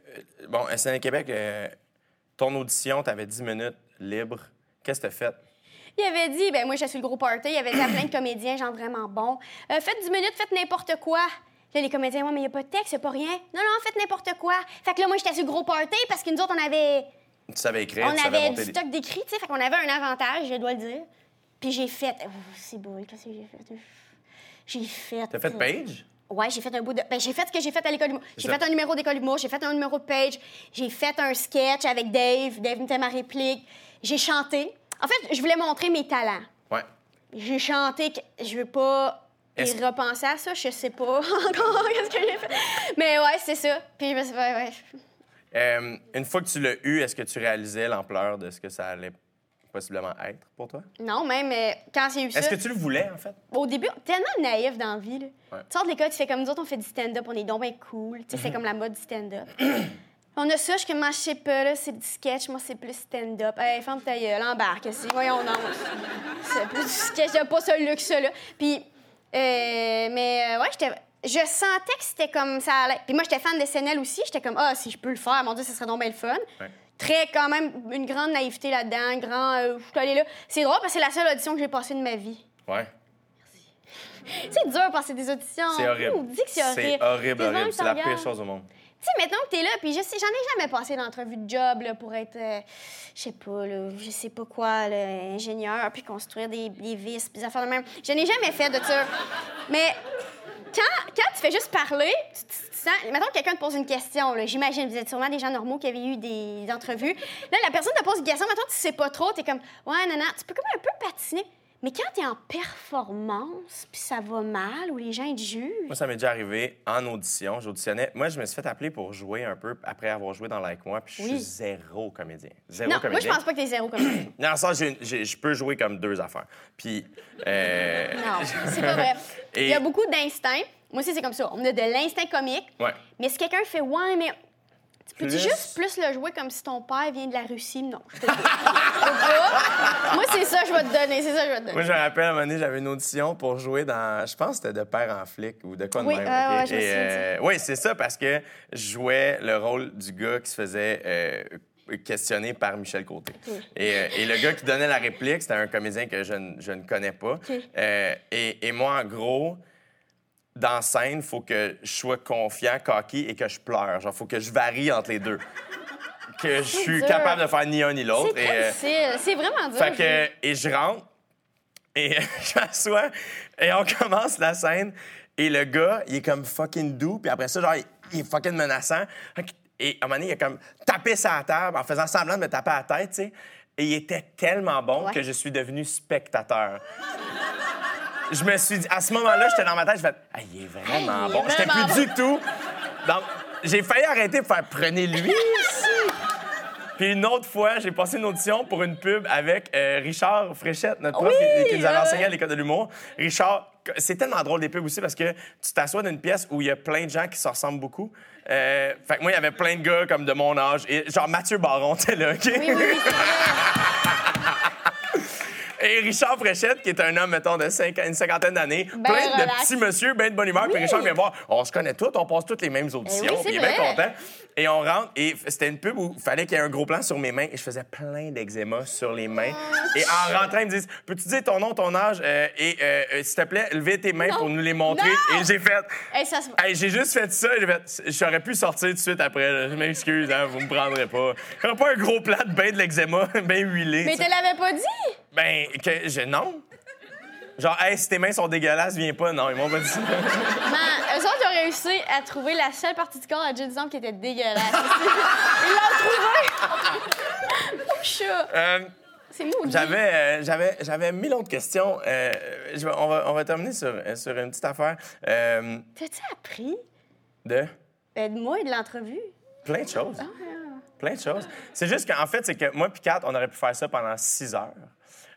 euh, bon, SNL Québec, euh, ton audition, tu avais 10 minutes libres. Qu'est-ce que tu as fait? il avait dit, ben moi, j'étais sur le gros party, il avait dit à plein de comédiens, genre vraiment bons, Euh, faites 10 minutes, faites n'importe quoi. Là, les comédiens, ouais, mais il n'y a pas de texte, il a pas rien. Non, non, faites n'importe quoi. Fait que là, moi, j'étais sur le gros party parce que nous autres, on avait. Tu savais écrire, On tu savais avait monter du des... stock d'écrit, tu sais, fait qu'on avait un avantage, je dois le dire. Puis j'ai fait. C'est beau, qu'est-ce que j'ai fait? J'ai fait. T'as fait page? Ouais, j'ai fait un bout de. Ben, j'ai fait ce que j'ai fait à l'école d'humour. J'ai fait un numéro d'école d'humour, j'ai fait un numéro de page, j'ai fait un sketch avec Dave. Dave était ma réplique. J'ai chanté. En fait, je voulais montrer mes talents. Ouais. J'ai chanté. que- Je veux pas Est-ce- repenser à ça, je sais pas encore qu'est-ce que j'ai fait. Mais ouais, c'est ça. Puis je me suis ouais, ouais. Euh, une fois que tu l'as eu, est-ce que tu réalisais l'ampleur de ce que ça allait possiblement être pour toi? Non, même euh, quand j'ai eu ça. Est-ce que tu le voulais, en fait? Au début, tellement naïf dans la vie. Là. Ouais. Tu sors de l'école, tu fais comme nous autres, on fait du stand-up, on est donc bien cool. Tu sais, Mhm. c'est comme la mode du stand-up. on a ça, je que moi, je sais pas, là, c'est du sketch, moi, c'est plus stand-up. Hey, ferme ta gueule, embarque, si. Voyons donc. C'est plus du sketch, j'ai pas ce luxe-là. Puis, euh, mais euh, ouais, j'étais. Je sentais que c'était comme ça allait. Puis moi, j'étais fan de SNL aussi. J'étais comme, ah, si je peux le faire, mon Dieu, ça serait donc bien le fun. Ouais. Très, quand même, une grande naïveté là-dedans, grand. euh, je suis allée là. C'est drôle parce que c'est la seule audition que j'ai passée de ma vie. Ouais. c'est dur de passer des auditions. C'est horrible. On dit que c'est horrible. C'est horrible, horrible. C'est la pire chose au monde. Tu sais, maintenant que t'es là, puis je sais, j'en ai jamais passé d'entrevue de job là, pour être, euh, je sais pas, là, je sais pas quoi, là, ingénieur, puis construire des, des vis, puis des affaires de même. Je n'ai jamais fait de ça. Mais quand, tu fais juste parler, tu, tu- tu sens. Mettons que quelqu'un te pose une question, là, j'imagine, vous êtes sûrement des gens normaux qui avaient eu des, entrevues. Là, la personne te pose une question, mettons, tu sais pas trop, t'es comme, ouais, non, non, tu peux comme un peu patiner. Mais quand t'es en performance, puis ça va mal, ou les gens te jugent? Moi, ça m'est déjà arrivé en audition. J'auditionnais. Moi, je me suis fait appeler pour jouer un peu après avoir joué dans Like Moi, puis je Oui. suis zéro comédien. Zéro Non, moi, je comédien. pense pas que t'es zéro comme ça. Dans le sens, j'ai- j'ai- je peux jouer comme deux affaires. Puis. euh, Non, c'est pas vrai. Et- Il y a beaucoup d'instinct. Moi aussi, c'est comme ça. On a de l'instinct comique. Ouais. Mais si quelqu'un fait Ouais, mais. Tu peux-tu Plus- juste plus le jouer comme si ton père vient de la Russie? Non, je te. Moi, c'est ça que je vais te donner. C'est ça que je vais te donner. Moi, je me rappelle, à un moment donné, j'avais une audition pour jouer dans. Je pense que c'était de père en flic ou de quoi de Oui, même. ok? ouais, Et, euh, oui, c'est ça, parce que je jouais le rôle du gars qui se faisait. euh, questionné par Michel Côté. Et, euh, et le gars qui donnait la réplique, c'était un comédien que je, ne- je ne connais pas. Euh, et, et moi, en gros, dans scène, il faut que je sois confiant, cocky et que je pleure. Genre, faut que je varie entre les deux. Que je suis dur. capable de faire ni un ni l'autre. C'est euh. C'est vraiment dur. fait que, et je rentre, et je m'assois, et on commence la scène, et le gars, il est comme fucking doux, puis après ça, genre, il, est fucking menaçant. Et à un moment donné, il a comme tapé sa table en faisant semblant de me taper à la tête, tu sais. Et il était tellement bon Ouais. que je suis devenu spectateur. Je me suis dit, à ce moment-là, j'étais dans ma tête, je fais, ah, il est vraiment bon. J'étais plus du tout. Donc, j'ai failli arrêter de faire, prenez-lui ici. Puis une autre fois, j'ai passé une audition pour une pub avec euh, Richard Fréchette, notre prof Oui, qui, qui nous avait enseigné à l'école de l'humour. Richard, c'est tellement drôle des pubs aussi parce que tu t'assois dans une pièce où il y a plein de gens qui se ressemblent beaucoup. Euh, fait que moi, il y avait plein de gars comme de mon âge. Et genre Mathieu Baron, t'es là, OK? Oui, oui. Et Richard Fréchette, qui est un homme, mettons, de cinq- une cinquantaine d'années, Ben plein de petits monsieur, ben de bonne humeur. Puis Richard vient voir, on se connaît tous, on passe toutes les mêmes auditions. Eh oui, puis il est bien content. Et on rentre, et c'était une pub où il fallait qu'il y ait un gros plan sur mes mains, et je faisais plein d'eczéma sur les mains. Et en rentrant, ils me disent, peux-tu dire ton nom, ton âge, euh, et euh, euh, s'il te plaît, levez tes mains Non. pour nous les montrer. Non. Et j'ai fait, Hey, ça se... Hey, j'ai juste fait ça, j'ai fait. J'aurais pu sortir tout de suite après. là. Je m'excuse, hein, vous me prendrez pas. J'aurais pas un gros plat de bain de l'eczéma, bien huilé. Mais tu l'avais pas dit? Ben, que je. Non. Genre, hey, si tes mains sont dégueulasses, viens pas. Non, ils m'ont pas dit ça. Man, eux autres, ils ont réussi à trouver la seule partie du corps à Jill qui était dégueulasse. Ils l'ont trouvé! Pauvre chat! Euh, C'est maudit. j'avais, euh, j'avais, j'avais mille autres questions. Euh, je vais- on, va, on va terminer sur, euh, sur une petite affaire euh, T'as-tu appris de? Ben, de moi et de l'entrevue? plein de choses. Ah. Plein de choses. C'est juste qu'en fait, c'est que moi puis Kat, on aurait pu faire ça pendant six heures.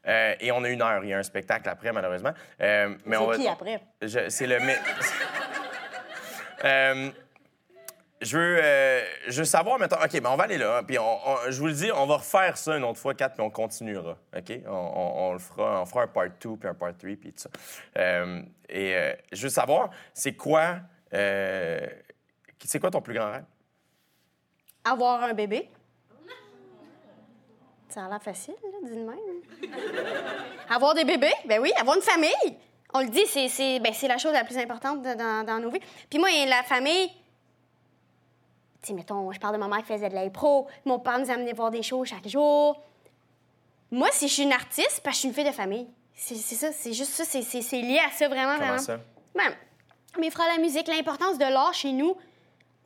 Euh, et on a une heure. Il y a un spectacle après, malheureusement. Euh, mais on va- qui après? Je- c'est le. mais- Euh, je veux, euh, je veux savoir, maintenant. OK, ben on va aller là. hein, puis on, on- je vous le dis, on va refaire ça une autre fois, 4, puis on continuera. OK? On, le fera. On fera un part 2, puis un part 3, puis tout ça. Euh, et euh, je veux savoir, c'est quoi. c'est quoi ton plus grand rêve? Avoir un bébé. Ça a l'air facile, là, dis de même. avoir des bébés, ben oui, avoir une famille. On le dit, c'est, c'est, ben, c'est la chose la plus importante de- dans, dans nos vies. Puis moi, la famille, tu sais, mettons, je parle de ma mère qui faisait de l'impro, mon père nous amenait voir des shows chaque jour. Moi, si je suis une artiste, parce que je suis une fille de famille. C'est, c'est ça, c'est juste ça, c'est, lié à ça, vraiment, Comment vraiment. ça? Ben, mes frères la musique, l'importance de l'art chez nous,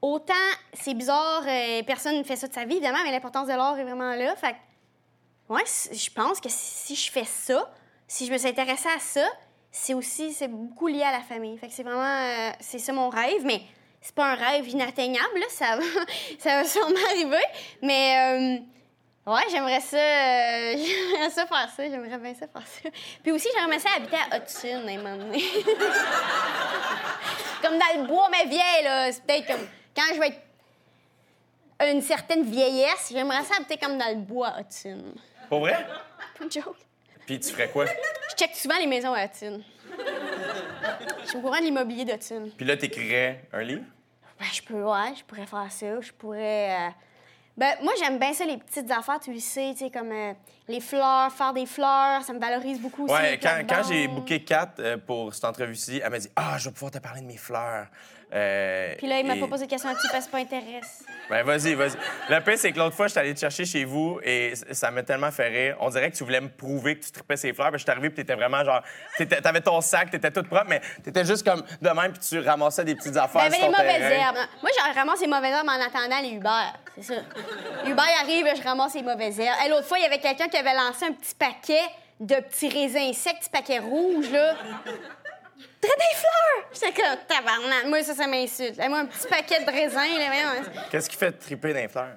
autant c'est bizarre, euh, personne ne fait ça de sa vie, évidemment, mais l'importance de l'art est vraiment là. Fait que, ouais, je pense que si je fais ça, si je me suis intéressée à ça, c'est aussi, c'est beaucoup lié à la famille. Fait que c'est vraiment, euh, c'est ça mon rêve, mais c'est pas un rêve inatteignable, là, ça va, ça va sûrement arriver. Mais, euh, ouais, j'aimerais ça, euh, j'aimerais ça faire ça, j'aimerais bien ça faire ça. Puis aussi, j'aimerais ça habiter à Hudson, à un moment donné. comme dans le bois, mais vieille, là. C'est peut-être comme quand je vais être une certaine vieillesse, j'aimerais ça habiter comme dans le bois à Hudson. Pour vrai? Pas de joke. Puis tu ferais quoi? Je check souvent les maisons à Hudson. Je suis au courant de l'immobilier d'Hudson. Puis là, t'écrirais un livre? Ben, je peux, ouais, je pourrais faire ça. Je pourrais. euh, Ben, moi, j'aime bien ça, les petites affaires, tu le sais, tu sais, comme euh, les fleurs, faire des fleurs, ça me valorise beaucoup aussi. Ouais, quand, quand j'ai booké Kat euh, pour cette entrevue-ci, elle m'a dit Ah, je vais pouvoir te parler de mes fleurs. Euh, Puis là, il m'a et- pas posé de question là-dessus parce que ça m'intéresse. Ben, vas-y, vas-y. Le pire, c'est que l'autre fois, je suis allé te chercher chez vous et ça m'a tellement fait rire. On dirait que tu voulais me prouver que tu tripais ces fleurs. Puis je suis arrivé, puis t'étais vraiment genre. T'avais ton sac, t'étais toute propre, mais t'étais juste comme de même, puis tu ramassais des petites affaires. Ben, il y sur avait les mauvaises terrain. herbes. Moi, je ramasse les mauvaises herbes en attendant les Uber. C'est ça. Uber arrive, là, je ramasse les mauvaises herbes. Hey, L'autre fois, il y avait quelqu'un qui avait lancé un petit paquet de petits raisins secs, petit paquet rouge, là. Très des fleurs! J'étais comme, tabarnak. Moi, ça, ça m'insulte. Moi, un petit paquet de raisins, là, voyons. Qu'est-ce qui fait triper dans les fleurs?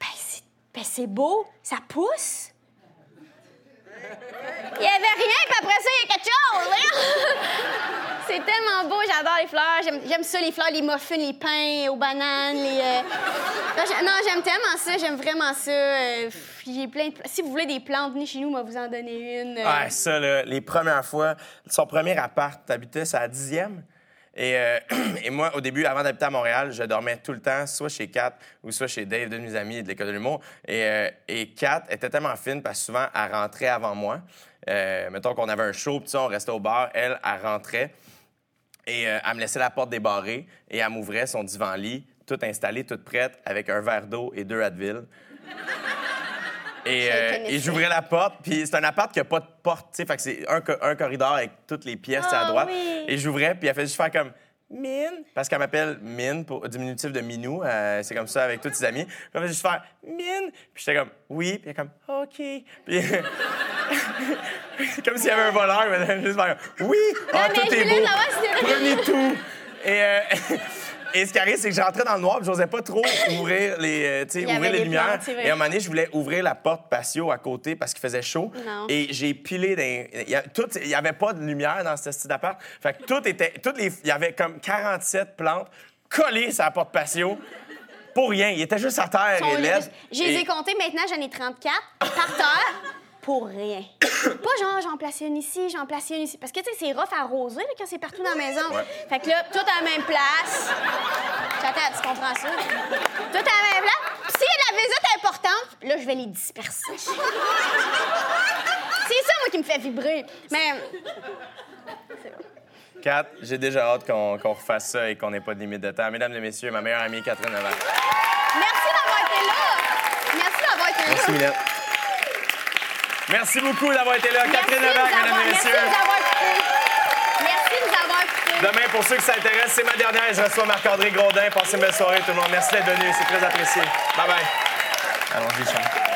Ben, c'est ben, c'est beau, ça pousse. Il y avait rien, puis après ça, il y a quelque chose. C'est tellement beau, j'adore les fleurs. J'aime- ça, les fleurs, les muffins, les pains aux bananes, les... euh, Non, j'aime tellement ça, j'aime vraiment ça. Euh, Si vous voulez des plantes, venez chez nous, on va vous en donner une. Ouais, ça, là, les premières fois, son premier appart, t'habitais sur la dixième? Et, euh, et moi, au début, avant d'habiter à Montréal, je dormais tout le temps, soit chez Kat ou soit chez Dave, deux de mes amis de l'école de l'humour. Et, euh, Kat était tellement fine parce que souvent, elle rentrait avant moi. Mettons qu'on avait un show, puis on restait au bar. Elle, elle rentrait et elle me laissait la porte débarrée et elle m'ouvrait son divan-lit, tout installé, toute prête, avec un verre d'eau et deux Advil. Et, euh, et j'ouvrais la porte, puis c'est un appart qui a pas de porte, tu sais, fait que c'est un, co- un corridor avec toutes les pièces à Ah droite. oui. Et j'ouvrais, puis elle fait juste faire comme Mine, parce qu'elle m'appelle Mine, pour diminutif de Minou, euh, c'est comme ça avec tous ses amis. Puis elle fait juste faire Mine, puis j'étais comme Oui, puis elle est comme OK. Puis comme s'il y avait un voleur, mais elle juste faire Oui, ah, tout est beau, prenez tout. Et, euh, et ce qui arrive, c'est que j'entrais dans le noir, j'osais pas trop ouvrir les, euh, ouvrir les lumières. vrai. Et à un moment donné, je voulais ouvrir la porte patio à côté parce qu'il faisait chaud. Non. Et j'ai pilé dans. Il y a- tout- il y avait pas de lumière dans ce style d'appart. Fait que tout était. Toutes les, il y avait comme 47 plantes collées sur la porte patio. Pour rien. Il était juste à terre et laid. Je les ai maintenant j'en ai 34 par terre pour rien. Pas genre j'en place une ici, j'en place une ici. Parce que tu sais, c'est rough à arroser là, quand c'est partout dans la maison. Ouais. Fait que là, tout à la même place. J'attends, tu comprends ça? Tout à la même place. Puis s'il y a de la visite importante, là, je vais les disperser. c'est ça, moi, qui me fait vibrer. Mais Kat, j'ai déjà hâte qu'on refasse ça et qu'on n'ait pas de limite de temps. Mesdames et messieurs, ma meilleure amie Catherine Levac. merci d'avoir été là. Merci d'avoir été là. Merci, Minette. Merci beaucoup d'avoir été là. Catherine Merci de Levac, mesdames et Merci messieurs. de nous avoir écoutés. Merci de nous avoir écoutés. Demain, pour ceux qui s'intéressent, c'est ma dernière. Je reçois Marc-André Grodin. Passez une belle soirée, tout le monde. Merci d'être venu. C'est très apprécié. Bye bye. Allons-y, Charles.